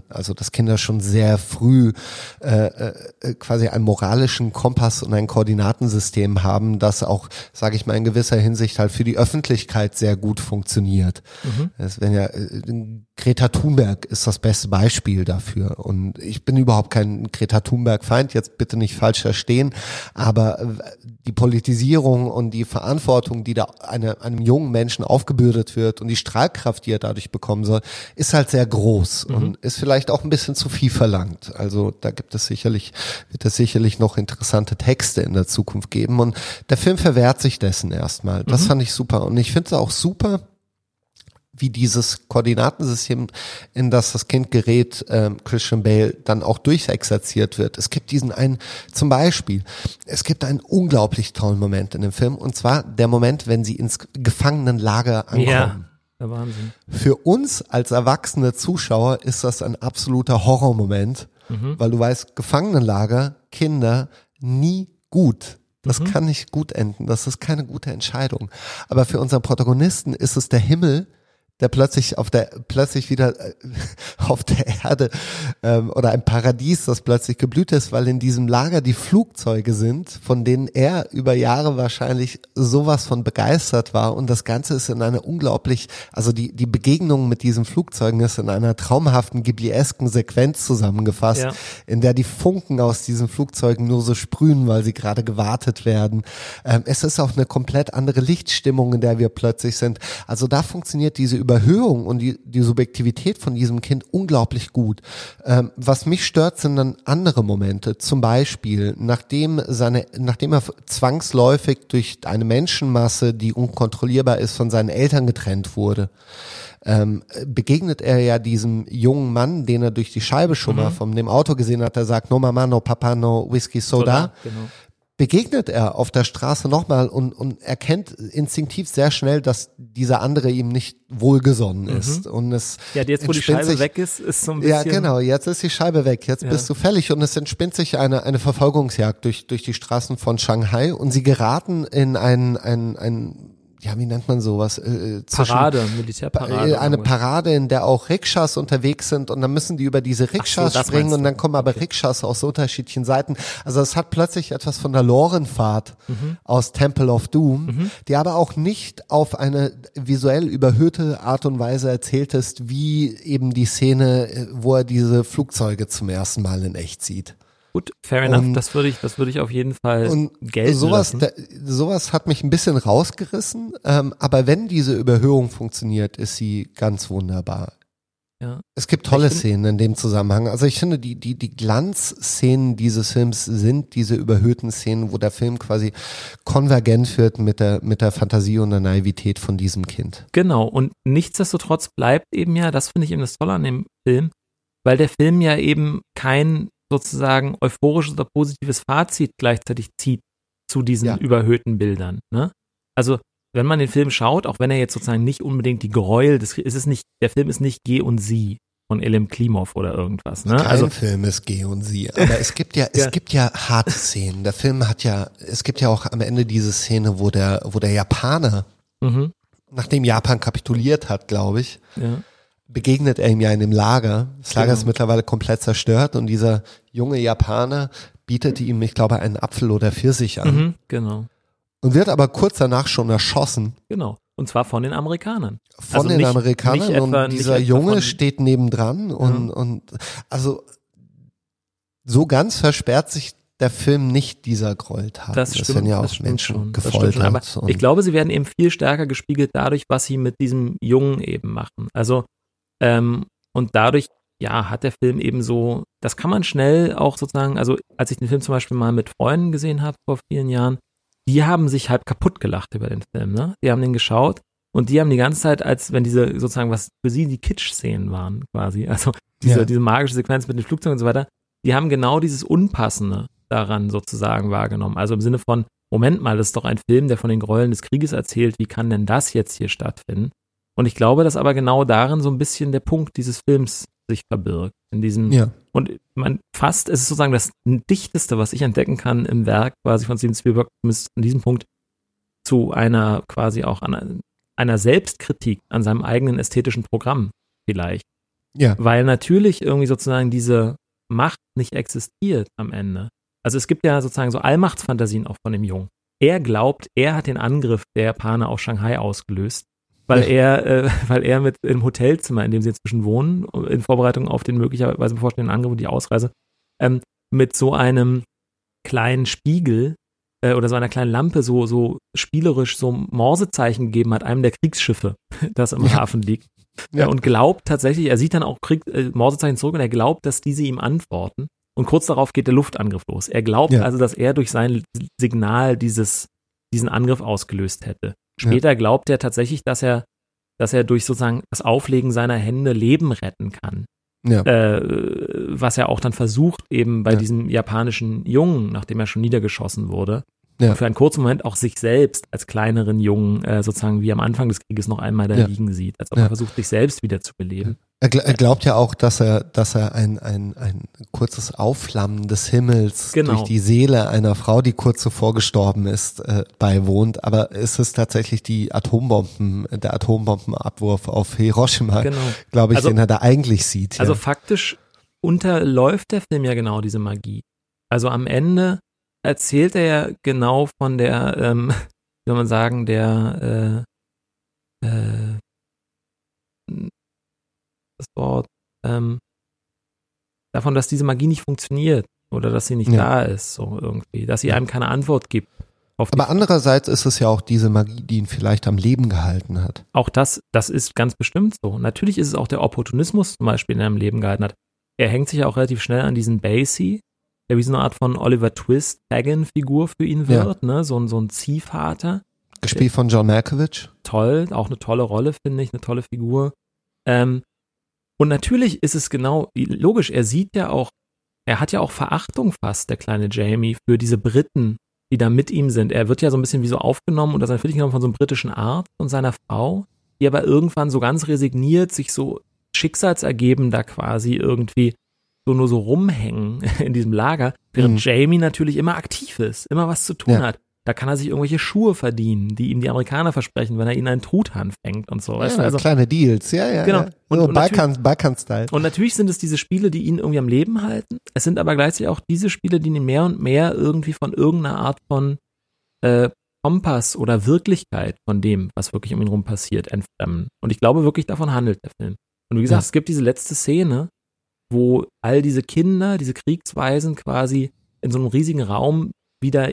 Also dass Kinder schon sehr früh äh, äh, quasi einen moralischen Kompass und ein Koordinatensystem haben, das auch, sage ich mal, in gewisser Hinsicht halt für die Öffentlichkeit sehr gut funktioniert. Es wenn ja äh, Greta Thunberg ist das beste Beispiel dafür und ich bin überhaupt kein Greta Thunberg Feind, jetzt bitte nicht falsch verstehen, aber äh, die Politisierung und die Verantwortung, die da eine, einem jungen Menschen aufgebürdet wird und die Strahlkraft, die er dadurch bekommen soll, ist halt sehr groß und ist vielleicht auch ein bisschen zu viel verlangt. Also da gibt es sicherlich, wird es sicherlich noch interessante Texte in der Zukunft geben und der Film verwehrt sich dessen erstmal. Das fand ich super und ich finde es auch super, wie dieses Koordinatensystem, in das das Kind gerät, ähm, Christian Bale, dann auch durchexerziert wird. Es gibt diesen einen, zum Beispiel, es gibt einen unglaublich tollen Moment in dem Film, und zwar der Moment, wenn sie ins Gefangenenlager ankommen. Ja, Wahnsinn. Für uns als erwachsene Zuschauer ist das ein absoluter Horrormoment, weil du weißt, Gefangenenlager, Kinder, nie gut. Das kann nicht gut enden. Das ist keine gute Entscheidung. Aber für unseren Protagonisten ist es der Himmel, der plötzlich auf der plötzlich wieder äh, *laughs* auf der Erde ähm, oder ein Paradies, das plötzlich geblüht ist, weil in diesem Lager die Flugzeuge sind, von denen er über Jahre wahrscheinlich sowas von begeistert war und das Ganze ist in einer unglaublich, also die die Begegnung mit diesen Flugzeugen ist in einer traumhaften Ghibliesken Sequenz zusammengefasst, ja. in der die Funken aus diesen Flugzeugen nur so sprühen, weil sie gerade gewartet werden. Ähm, es ist auch eine komplett andere Lichtstimmung, in der wir plötzlich sind. Also da funktioniert diese Überhöhung und die, die Subjektivität von diesem Kind unglaublich gut. Ähm, was mich stört, sind dann andere Momente. Zum Beispiel, nachdem seine, nachdem er zwangsläufig durch eine Menschenmasse, die unkontrollierbar ist, von seinen Eltern getrennt wurde, ähm, begegnet er ja diesem jungen Mann, den er durch die Scheibe schon mal mhm. von dem Auto gesehen hat, der sagt, no mama, no papa, no whisky, soda. soda genau begegnet er auf der Straße nochmal und, und erkennt instinktiv sehr schnell, dass dieser andere ihm nicht wohlgesonnen mhm. ist. Und es ja, jetzt wo die Scheibe sich, weg ist, ist so ein bisschen. Ja, genau, jetzt ist die Scheibe weg, jetzt ja. bist du fällig und es entspinnt sich eine, eine Verfolgungsjagd durch, durch die Straßen von Shanghai und sie geraten in ein, ein, ein ja, wie nennt man sowas? Äh, äh Parade, Militärparade. Äh, eine Parade, in der auch Rikschas unterwegs sind und dann müssen die über diese Rikschas so, springen und dann kommen aber okay. Rikschas aus unterschiedlichen Seiten. Also es hat plötzlich etwas von der Lorenfahrt mhm. aus Temple of Doom, mhm. die aber auch nicht auf eine visuell überhöhte Art und Weise erzählt ist, wie eben die Szene, äh, wo er diese Flugzeuge zum ersten Mal in echt sieht. Gut, fair enough. Und, das würde ich, das würde ich auf jeden Fall und gelten sowas. Da, sowas hat mich ein bisschen rausgerissen. Ähm, aber wenn diese Überhöhung funktioniert, ist sie ganz wunderbar. Ja. Es gibt tolle find, Szenen in dem Zusammenhang. Also ich finde, die, die, die Glanzszenen dieses Films sind diese überhöhten Szenen, wo der Film quasi konvergent wird mit der, mit der Fantasie und der Naivität von diesem Kind. Genau. Und nichtsdestotrotz bleibt eben ja, das finde ich eben das Tolle an dem Film, weil der Film ja eben kein sozusagen euphorisches oder positives Fazit gleichzeitig zieht zu diesen ja. überhöhten Bildern. Ne? Also wenn man den Film schaut, auch wenn er jetzt sozusagen nicht unbedingt die Gräuel, das ist es nicht, der Film ist nicht Geh und Sie von Elim Klimov oder irgendwas. Ne? Kein also, Film ist Geh und Sie, aber es gibt ja, es ja. gibt ja harte Szenen. Der Film hat ja, es gibt ja auch am Ende diese Szene, wo der, wo der Japaner, mhm. nachdem Japan kapituliert hat, glaube ich, ja begegnet er ihm ja in dem Lager. Das Lager genau. ist mittlerweile komplett zerstört und dieser junge Japaner bietet ihm, ich glaube, einen Apfel oder Pfirsich an. Mhm, genau. Und wird aber kurz danach schon erschossen. Genau. Und zwar von den Amerikanern. Von also den nicht, Amerikanern nicht etwa, und dieser Junge steht nebendran und, ja. und also so ganz versperrt sich der Film nicht dieser Gräueltat. Das, das werden ja auch Menschen gefoltert. Aber ich glaube, sie werden eben viel stärker gespiegelt dadurch, was sie mit diesem Jungen eben machen. Also ähm, und dadurch, ja, hat der Film eben so, das kann man schnell auch sozusagen, also als ich den Film zum Beispiel mal mit Freunden gesehen habe vor vielen Jahren, die haben sich halb kaputt gelacht über den Film, ne? Die haben den geschaut und die haben die ganze Zeit, als wenn diese sozusagen, was für sie die Kitsch-Szenen waren, quasi, *laughs* also diese, ja. diese magische Sequenz mit den Flugzeugen und so weiter, die haben genau dieses Unpassende daran sozusagen wahrgenommen. Also im Sinne von, Moment mal, das ist doch ein Film, der von den Gräueln des Krieges erzählt, wie kann denn das jetzt hier stattfinden? Und ich glaube, dass aber genau darin so ein bisschen der Punkt dieses Films sich verbirgt. In diesem, ja. und man fast, es ist sozusagen das Dichteste, was ich entdecken kann im Werk quasi von Steven Spielberg, ist an diesem Punkt zu einer quasi auch an einer Selbstkritik an seinem eigenen ästhetischen Programm vielleicht. Ja. Weil natürlich irgendwie sozusagen diese Macht nicht existiert am Ende. Also es gibt ja sozusagen so Allmachtsfantasien auch von dem Jungen. Er glaubt, er hat den Angriff der Japaner auf Shanghai ausgelöst weil er, äh, *laughs* weil er mit im Hotelzimmer, in dem sie inzwischen wohnen, in Vorbereitung auf den möglicherweise bevorstehenden Angriff und die Ausreise, ähm, mit so einem kleinen Spiegel äh, oder so einer kleinen Lampe so, so spielerisch so Morsezeichen gegeben hat, einem der Kriegsschiffe, *laughs* das im ja. Hafen liegt. Ja. Und glaubt tatsächlich, er sieht dann auch Krieg, äh, Morsezeichen zurück und er glaubt, dass diese ihm antworten. Und kurz darauf geht der Luftangriff los. Er glaubt ja. also, dass er durch sein Signal dieses, diesen Angriff ausgelöst hätte. Später ja. glaubt er tatsächlich, dass er, dass er durch sozusagen das Auflegen seiner Hände Leben retten kann. Ja. Äh, was er auch dann versucht, eben bei ja. diesem japanischen Jungen, nachdem er schon niedergeschossen wurde. Und für einen kurzen Moment auch sich selbst als kleineren Jungen, äh, sozusagen wie am Anfang des Krieges noch einmal da liegen sieht, als ob er versucht, sich selbst wieder zu beleben. Er, gl glaubt ja auch, dass er, dass er ein, ein, ein kurzes Aufflammen des Himmels genau. durch die Seele einer Frau, die kurz zuvor gestorben ist, äh, beiwohnt. Aber es ist tatsächlich die Atombomben, der Atombombenabwurf auf Hiroshima, genau. glaube ich, also, den er da eigentlich sieht. Ja. Also faktisch unterläuft der Film ja genau diese Magie. Also am Ende erzählt er ja genau von der, ähm, *laughs* wie soll man sagen, der äh, äh, das Wort, ähm, davon, dass diese Magie nicht funktioniert oder dass sie nicht ja. da ist, so irgendwie, dass sie einem keine Antwort gibt. Aber andererseits ist es ja auch diese Magie, die ihn vielleicht am Leben gehalten hat. Auch das, das ist ganz bestimmt so. Natürlich ist es auch der Opportunismus zum Beispiel, der am Leben gehalten hat. Er hängt sich ja auch relativ schnell an diesen Basie, der wie so eine Art von Oliver Twist Hagen-Figur für ihn wird, ja. ne? So, ein so ein Ziehvater. Gespielt von John Malkovich. Toll, auch eine tolle Rolle, finde ich, eine tolle Figur. Ähm, und natürlich ist es genau, logisch, er sieht ja auch, er hat ja auch Verachtung fast, der kleine Jamie, für diese Briten, die da mit ihm sind. Er wird ja so ein bisschen wie so aufgenommen und das natürlich genommen von so einem britischen Arzt und seiner Frau, die aber irgendwann so ganz resigniert, sich so schicksalsergeben da quasi irgendwie so nur so rumhängen *laughs* in diesem Lager, während mhm. Jamie natürlich immer aktiv ist, immer was zu tun ja. hat. Da kann er sich irgendwelche Schuhe verdienen, die ihm die Amerikaner versprechen, wenn er ihnen einen Truthahn fängt und so. Ja, also, kleine Deals, ja, ja. Genau. Ja. Und, so, und Balkan, Balkan-Style. Und natürlich sind es diese Spiele, die ihn irgendwie am Leben halten. Es sind aber gleichzeitig auch diese Spiele, die ihn mehr und mehr irgendwie von irgendeiner Art von äh, Kompass oder Wirklichkeit von dem, was wirklich um ihn rum passiert, entfremden. Und ich glaube wirklich, davon handelt der Film. Und wie gesagt, ja. es gibt diese letzte Szene, wo all diese Kinder, diese Kriegsweisen quasi in so einem riesigen Raum wieder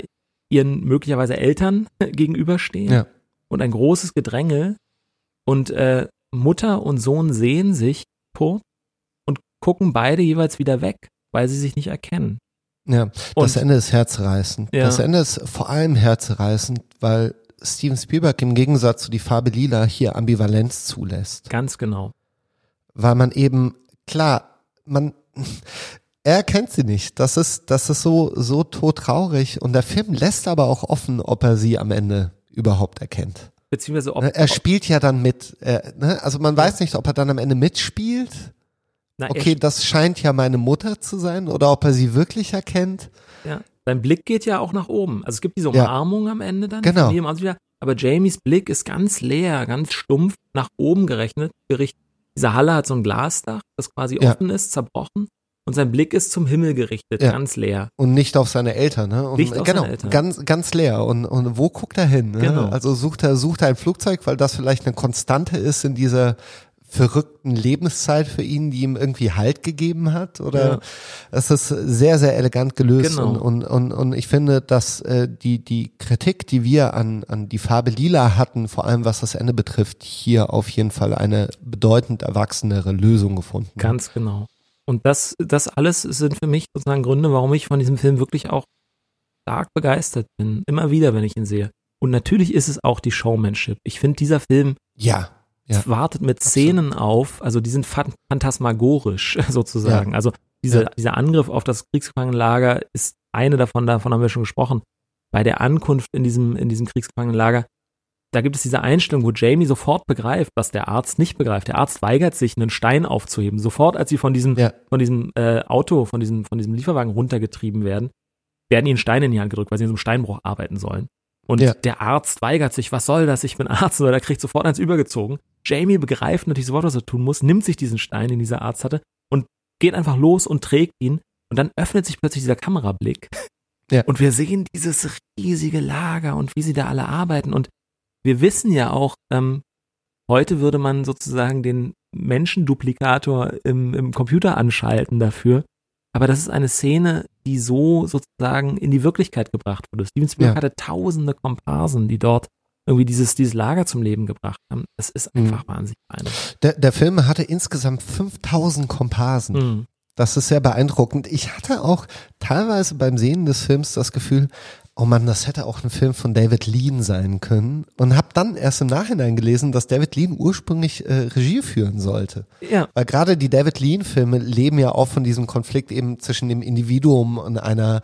ihren möglicherweise Eltern *laughs* gegenüberstehen ja. und ein großes Gedränge und äh, Mutter und Sohn sehen sich kurz und gucken beide jeweils wieder weg, weil sie sich nicht erkennen. Ja, das und, Ende ist herzreißend. Ja. Das Ende ist vor allem herzreißend, weil Steven Spielberg im Gegensatz zu die Farbe Lila hier Ambivalenz zulässt. Ganz genau. Weil man eben, klar, man, *laughs* er kennt sie nicht. Das ist, das ist so, so todtraurig. Und der Film lässt aber auch offen, ob er sie am Ende überhaupt erkennt. Beziehungsweise ob, ne, Er spielt ja dann mit, äh, ne? also man weiß nicht, ob er dann am Ende mitspielt. Na, okay, das scheint ja meine Mutter zu sein oder ob er sie wirklich erkennt. Ja, sein Blick geht ja auch nach oben. Also es gibt diese Umarmung ja. am Ende dann. Genau. Aber Jamies Blick ist ganz leer, ganz stumpf nach oben gerechnet, gerichtet. Diese Halle hat so ein Glasdach, das quasi ja. offen ist, zerbrochen und sein Blick ist zum Himmel gerichtet, ja. ganz leer. Und nicht auf seine Eltern, ne? Und nicht auf genau, seine Eltern. ganz ganz leer. Und und wo guckt er hin? Ne? Genau. Also sucht er sucht er ein Flugzeug, weil das vielleicht eine Konstante ist in dieser verrückten Lebenszeit für ihn, die ihm irgendwie Halt gegeben hat? Oder ja. es ist sehr, sehr elegant gelöst genau. und, und, und, und ich finde, dass äh, die, die Kritik, die wir an, an die Farbe Lila hatten, vor allem was das Ende betrifft, hier auf jeden Fall eine bedeutend erwachsenere Lösung gefunden. Ganz genau. Und das, das alles sind für mich sozusagen Gründe, warum ich von diesem Film wirklich auch stark begeistert bin. Immer wieder, wenn ich ihn sehe. Und natürlich ist es auch die Showmanship. Ich finde, dieser Film ja, ja. wartet mit Szenen Absolut. auf, also die sind phantasmagorisch *laughs* sozusagen. Ja. Also diese, ja. dieser Angriff auf das Kriegsgefangenenlager ist eine davon, davon haben wir schon gesprochen. Bei der Ankunft in diesem, in diesem Kriegsgefangenenlager da gibt es diese Einstellung, wo Jamie sofort begreift, was der Arzt nicht begreift. Der Arzt weigert sich, einen Stein aufzuheben. Sofort, als sie von diesem, ja. von diesem äh, Auto, von diesem, von diesem Lieferwagen runtergetrieben werden, werden ihnen Steine in die Hand gedrückt, weil sie in so einem Steinbruch arbeiten sollen. Und ja. der Arzt weigert sich, was soll das? Ich bin Arzt, oder der kriegt sofort eins übergezogen. Jamie begreift natürlich sofort, was er tun muss, nimmt sich diesen Stein, den dieser Arzt hatte, und geht einfach los und trägt ihn. Und dann öffnet sich plötzlich dieser Kamerablick. Ja. Und wir sehen dieses riesige Lager und wie sie da alle arbeiten. Und wir wissen ja auch, ähm, heute würde man sozusagen den Menschenduplikator im, im Computer anschalten dafür. Aber das ist eine Szene, die so sozusagen in die Wirklichkeit gebracht wurde. Steven Spielberg ja. hatte tausende Komparsen, die dort irgendwie dieses, dieses Lager zum Leben gebracht haben. Das ist mhm. einfach mhm. wahnsinnig beeindruckend. Der, der Film hatte insgesamt 5000 Komparsen. Mhm. Das ist sehr beeindruckend. Ich hatte auch teilweise beim Sehen des Films das Gefühl, oh Mann, das hätte auch ein Film von David Lean sein können. Und habe dann erst im Nachhinein gelesen, dass David Lean ursprünglich äh, Regie führen sollte. Ja. Weil gerade die David Lean-Filme leben ja auch von diesem Konflikt eben zwischen dem Individuum und einer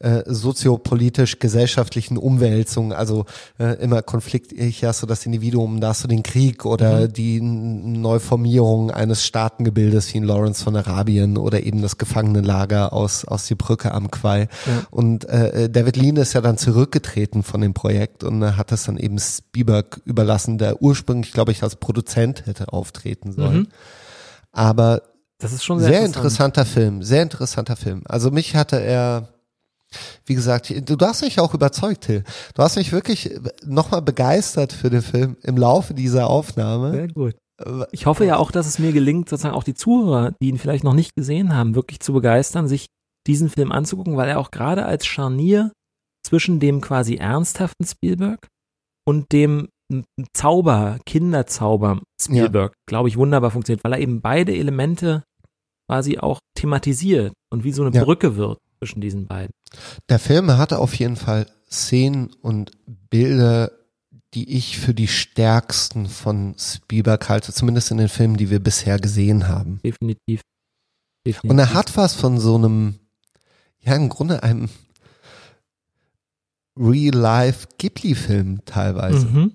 äh, soziopolitisch-gesellschaftlichen Umwälzungen, also äh, immer Konflikt, hier hast du das Individuum, da hast du den Krieg oder mhm. die Neuformierung eines Staatengebildes wie in Lawrence von Arabien oder eben das Gefangenenlager aus, aus die Brücke am Quai. Ja. Und äh, David Lean ist ja dann zurückgetreten von dem Projekt und äh, hat das dann eben Spielberg überlassen, der ursprünglich, glaube ich, als Produzent hätte auftreten sollen. Mhm. Aber das ist schon sehr, sehr interessant. interessanter Film, sehr interessanter Film. Also mich hatte er, wie gesagt, du hast mich auch überzeugt, Till. Du hast mich wirklich nochmal begeistert für den Film im Laufe dieser Aufnahme. Sehr gut. Ich hoffe ja auch, dass es mir gelingt, sozusagen auch die Zuhörer, die ihn vielleicht noch nicht gesehen haben, wirklich zu begeistern, sich diesen Film anzugucken, weil er auch gerade als Scharnier zwischen dem quasi ernsthaften Spielberg und dem Zauber, Kinderzauber Spielberg, ja. glaube ich, wunderbar funktioniert, weil er eben beide Elemente quasi auch thematisiert und wie so eine ja. Brücke wird zwischen diesen beiden. Der Film hatte auf jeden Fall Szenen und Bilder, die ich für die stärksten von Spielberg halte, zumindest in den Filmen, die wir bisher gesehen haben. Definitiv. Definitiv. Und er hat was von so einem, ja, im Grunde einem Real-Life Ghibli-Film teilweise. Mhm.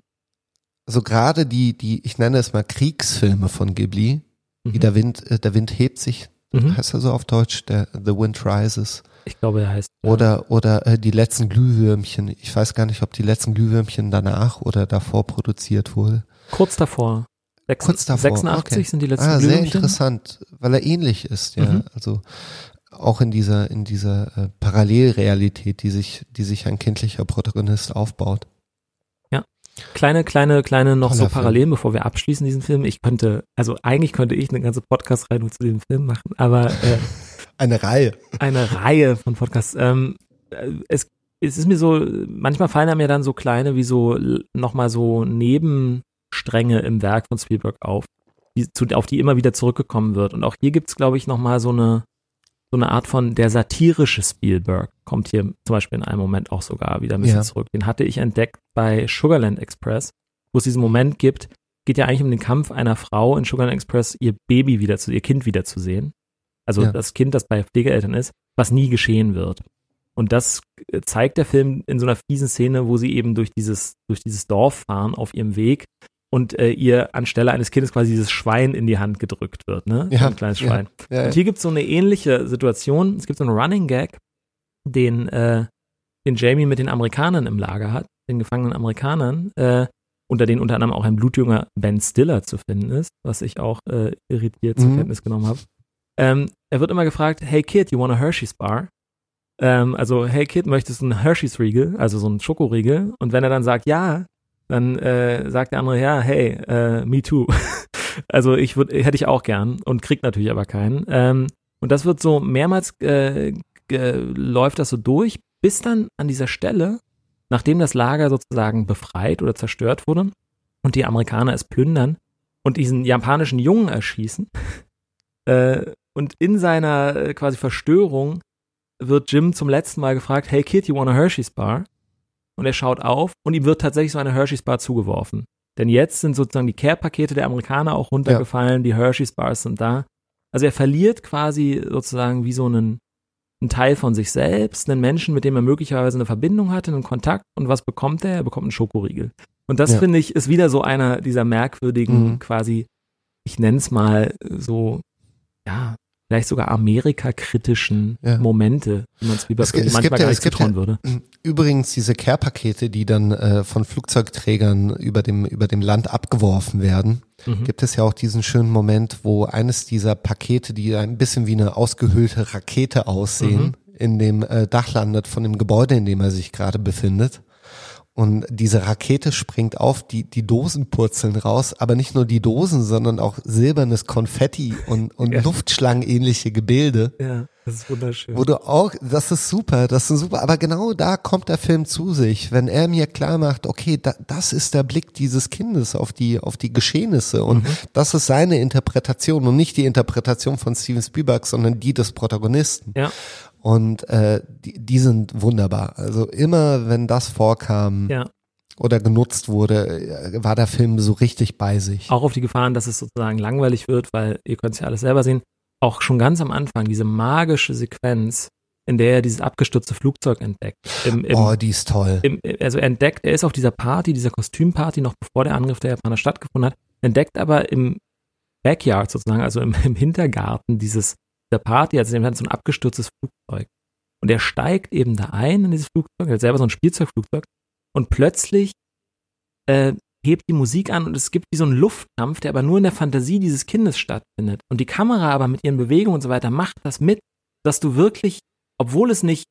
Also gerade die, die, ich nenne es mal Kriegsfilme von Ghibli, mhm. wie der Wind, äh, der Wind hebt sich, mhm. heißt er so auf Deutsch, der The Wind Rises. Ich glaube, er heißt. Oder, ja. oder äh, die letzten Glühwürmchen. Ich weiß gar nicht, ob die letzten Glühwürmchen danach oder davor produziert wurde. Kurz davor. Sechs, Kurz davor. 86 okay. sind die letzten ah, Glühwürmchen. Sehr interessant, weil er ähnlich ist, ja. Mhm. Also auch in dieser, in dieser äh, Parallelrealität, die sich, die sich ein kindlicher Protagonist aufbaut. Kleine, kleine, kleine noch Toller so Parallelen, bevor wir abschließen diesen Film. Ich könnte, also eigentlich könnte ich eine ganze Podcast-Reihe nur zu diesem Film machen, aber äh, *laughs* eine Reihe. Eine Reihe von Podcasts. Ähm, äh, es, es ist mir so, manchmal fallen mir dann so kleine wie so nochmal so Nebenstränge im Werk von Spielberg auf, die, zu, auf die immer wieder zurückgekommen wird. Und auch hier gibt's, glaube ich, nochmal so eine so eine Art von der satirische Spielberg kommt hier zum Beispiel in einem Moment auch sogar wieder ein bisschen ja. zurück. Den hatte ich entdeckt bei Sugarland Express, wo es diesen Moment gibt, geht ja eigentlich um den Kampf einer Frau in Sugarland Express, ihr Baby wieder zu, ihr Kind wiederzusehen. Also ja. das Kind, das bei Pflegeeltern ist, was nie geschehen wird. Und das zeigt der Film in so einer fiesen Szene, wo sie eben durch dieses, durch dieses Dorf fahren auf ihrem Weg und äh, ihr anstelle eines Kindes quasi dieses Schwein in die Hand gedrückt wird, ne? Ja, ein kleines Schwein. Ja, ja, und hier gibt es so eine ähnliche Situation. Es gibt so einen Running Gag, den, äh, den Jamie mit den Amerikanern im Lager hat, den gefangenen Amerikanern, äh, unter denen unter anderem auch ein blutjunger Ben Stiller zu finden ist, was ich auch äh, irritiert mhm. zur Kenntnis genommen habe. Ähm, er wird immer gefragt, hey Kid, you want a Hershey's Bar? Ähm, also, hey Kid, möchtest du einen Hershey's Riegel, also so einen Schokoriegel? Und wenn er dann sagt, ja, dann äh, sagt der andere, ja, hey, äh, me too. *laughs* also ich würde, hätte ich auch gern und kriegt natürlich aber keinen. Ähm, und das wird so mehrmals äh, läuft das so durch, bis dann an dieser Stelle, nachdem das Lager sozusagen befreit oder zerstört wurde und die Amerikaner es plündern und diesen japanischen Jungen erschießen, *laughs* äh, und in seiner äh, quasi Verstörung wird Jim zum letzten Mal gefragt, hey Kid, you want a Hershey's Bar? und er schaut auf und ihm wird tatsächlich so eine Hershey's Bar zugeworfen. Denn jetzt sind sozusagen die Care-Pakete der Amerikaner auch runtergefallen, ja. die Hershey's Bars sind da. Also er verliert quasi sozusagen wie so einen, einen Teil von sich selbst, einen Menschen, mit dem er möglicherweise eine Verbindung hatte, einen Kontakt. Und was bekommt er? Er bekommt einen Schokoriegel. Und das ja. finde ich ist wieder so einer dieser merkwürdigen mhm. quasi, ich nenne es mal so, ja, vielleicht sogar Amerika-kritischen ja. Momente, wie man es wie bei manchmal gibt gar nicht zutrauen ja, würde. Übrigens diese Care-Pakete, die dann äh, von Flugzeugträgern über dem, über dem Land abgeworfen werden, mhm. gibt es ja auch diesen schönen Moment, wo eines dieser Pakete, die ein bisschen wie eine ausgehöhlte Rakete aussehen, mhm. in dem äh, Dach landet von dem Gebäude, in dem er sich gerade befindet. Und diese Rakete springt auf, die, die Dosen purzeln raus, aber nicht nur die Dosen, sondern auch silbernes Konfetti und, und *laughs* ja. Luftschlangenähnliche Gebilde. Ja, das ist wunderschön. Wo du auch, das ist super, das ist super, aber genau da kommt der Film zu sich, wenn er mir klar macht, okay, da, das ist der Blick dieses Kindes auf die, auf die Geschehnisse und mhm. das ist seine Interpretation und nicht die Interpretation von Steven Spielberg, sondern die des Protagonisten. Ja. Und äh, die, die sind wunderbar. Also immer, wenn das vorkam ja. oder genutzt wurde, äh, war der Film so richtig bei sich. Auch auf die Gefahren, dass es sozusagen langweilig wird, weil ihr könnt es ja alles selber sehen. Auch schon ganz am Anfang, diese magische Sequenz, in der er dieses abgestürzte Flugzeug entdeckt. Im, im, oh, die ist toll. Im, also er entdeckt, er ist auf dieser Party, dieser Kostümparty, noch bevor der Angriff der Japaner stattgefunden hat, entdeckt aber im Backyard sozusagen, also im, im Hintergarten dieses der Party, also dem so ein abgestürztes Flugzeug. Und er steigt eben da ein in dieses Flugzeug, er hat selber so ein Spielzeugflugzeug und plötzlich äh, hebt die Musik an und es gibt wie so einen Luftkampf, der aber nur in der Fantasie dieses Kindes stattfindet. Und die Kamera aber mit ihren Bewegungen und so weiter macht das mit, dass du wirklich, obwohl es nicht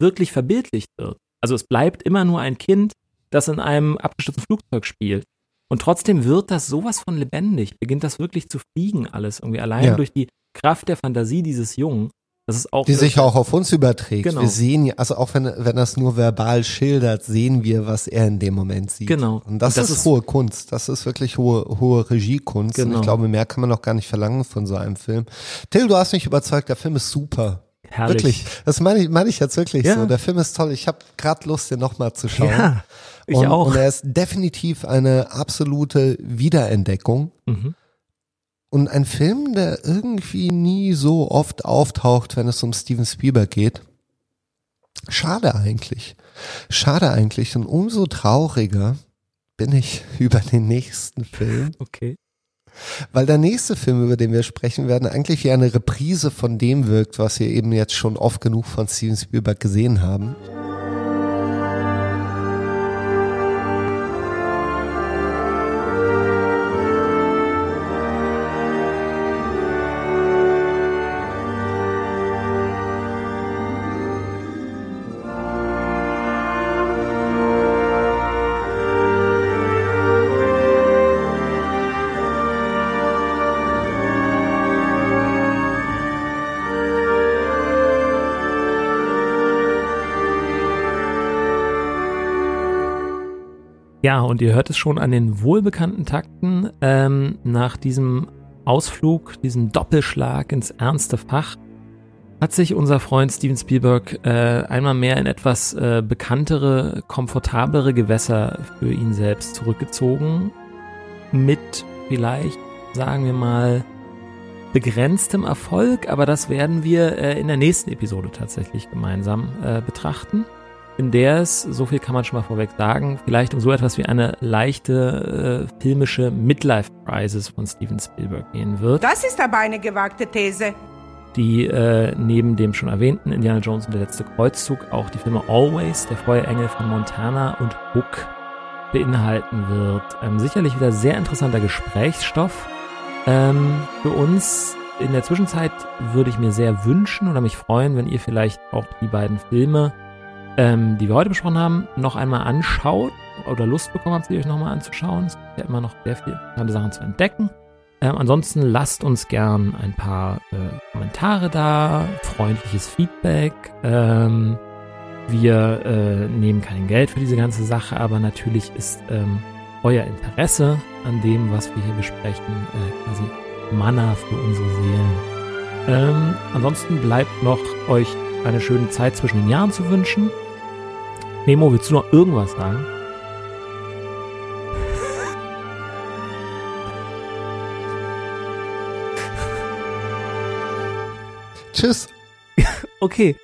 wirklich verbildlicht wird, also es bleibt immer nur ein Kind, das in einem abgestürzten Flugzeug spielt. Und trotzdem wird das sowas von lebendig, beginnt das wirklich zu fliegen alles irgendwie allein ja. durch die Kraft der Fantasie dieses Jungen. Das ist auch die sich auch auf uns überträgt. Genau. Wir seren ja, also auch wenn, wenn er es nur verbal schildert, sehen wir, was er in dem Moment sieht. Genau. Und das, Und das ist, ist, hohe Kunst. Das ist wirklich hohe, hohe Regiekunst. Genau. Und ich glaube, mehr kann man noch gar nicht verlangen von so einem Film. Till, du hast mich überzeugt, der Film ist super. Herrlich. Wirklich. Das meine ich, meine ich jetzt wirklich ja. so. Der Film ist toll. Ich habe gerade Lust, den nochmal zu schauen. Ja, ich und, auch. Und er ist definitiv eine absolute Wiederentdeckung. Mhm. Und ein Film, der irgendwie nie so oft auftaucht, wenn es um Steven Spielberg geht. Schade eigentlich. Schade eigentlich. Und umso trauriger bin ich *laughs* über den nächsten Film. Okay. Weil der nächste Film, über den wir sprechen werden, eigentlich wie eine Reprise von dem wirkt, was wir eben jetzt schon oft genug von Steven Spielberg gesehen haben. Ja, und ihr hört es schon an den wohlbekannten Takten. Ähm, nach diesem Ausflug, diesem Doppelschlag ins ernste Fach, hat sich unser Freund Steven Spielberg äh, einmal mehr in etwas äh, bekanntere, komfortablere Gewässer für ihn selbst zurückgezogen. Mit vielleicht, sagen wir mal, begrenztem Erfolg, aber das werden wir äh, in der nächsten Episode tatsächlich gemeinsam äh, betrachten in der es, so viel kann man schon mal vorweg sagen, vielleicht um so etwas wie eine leichte äh, filmische Midlife-Crisis von Steven Spielberg gehen wird. Das ist aber eine gewagte These. Die äh, neben dem schon erwähnten Indiana Jones und der letzte Kreuzzug auch die Filme Always, der Feuerengel von Montana und Hook beinhalten wird. Ähm, sicherlich wieder sehr interessanter Gesprächsstoff ähm, für uns. In der Zwischenzeit würde ich mir sehr wünschen oder mich freuen, wenn ihr vielleicht auch die beiden Filme ähm, die wir heute besprochen haben, noch einmal anschaut oder Lust bekommen habt, sie euch nochmal anzuschauen. Es gibt ja immer noch sehr viele interessante Sachen zu entdecken. Ähm, ansonsten lasst uns gern ein paar äh, Kommentare da, freundliches Feedback. Ähm, wir äh, nehmen kein Geld für diese ganze Sache, aber natürlich ist ähm, euer Interesse an dem, was wir hier besprechen, äh, quasi Manna für unsere Seelen. Ähm, ansonsten bleibt noch euch eine schöne Zeit zwischen den Jahren zu wünschen. Memo, willst du noch irgendwas sagen? Tschüss. *laughs* okay.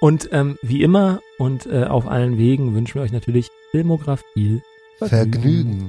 Und ähm, wie immer und äh, auf allen Wegen wünschen wir euch natürlich Filmografie. Vergnügen. Vergnügen.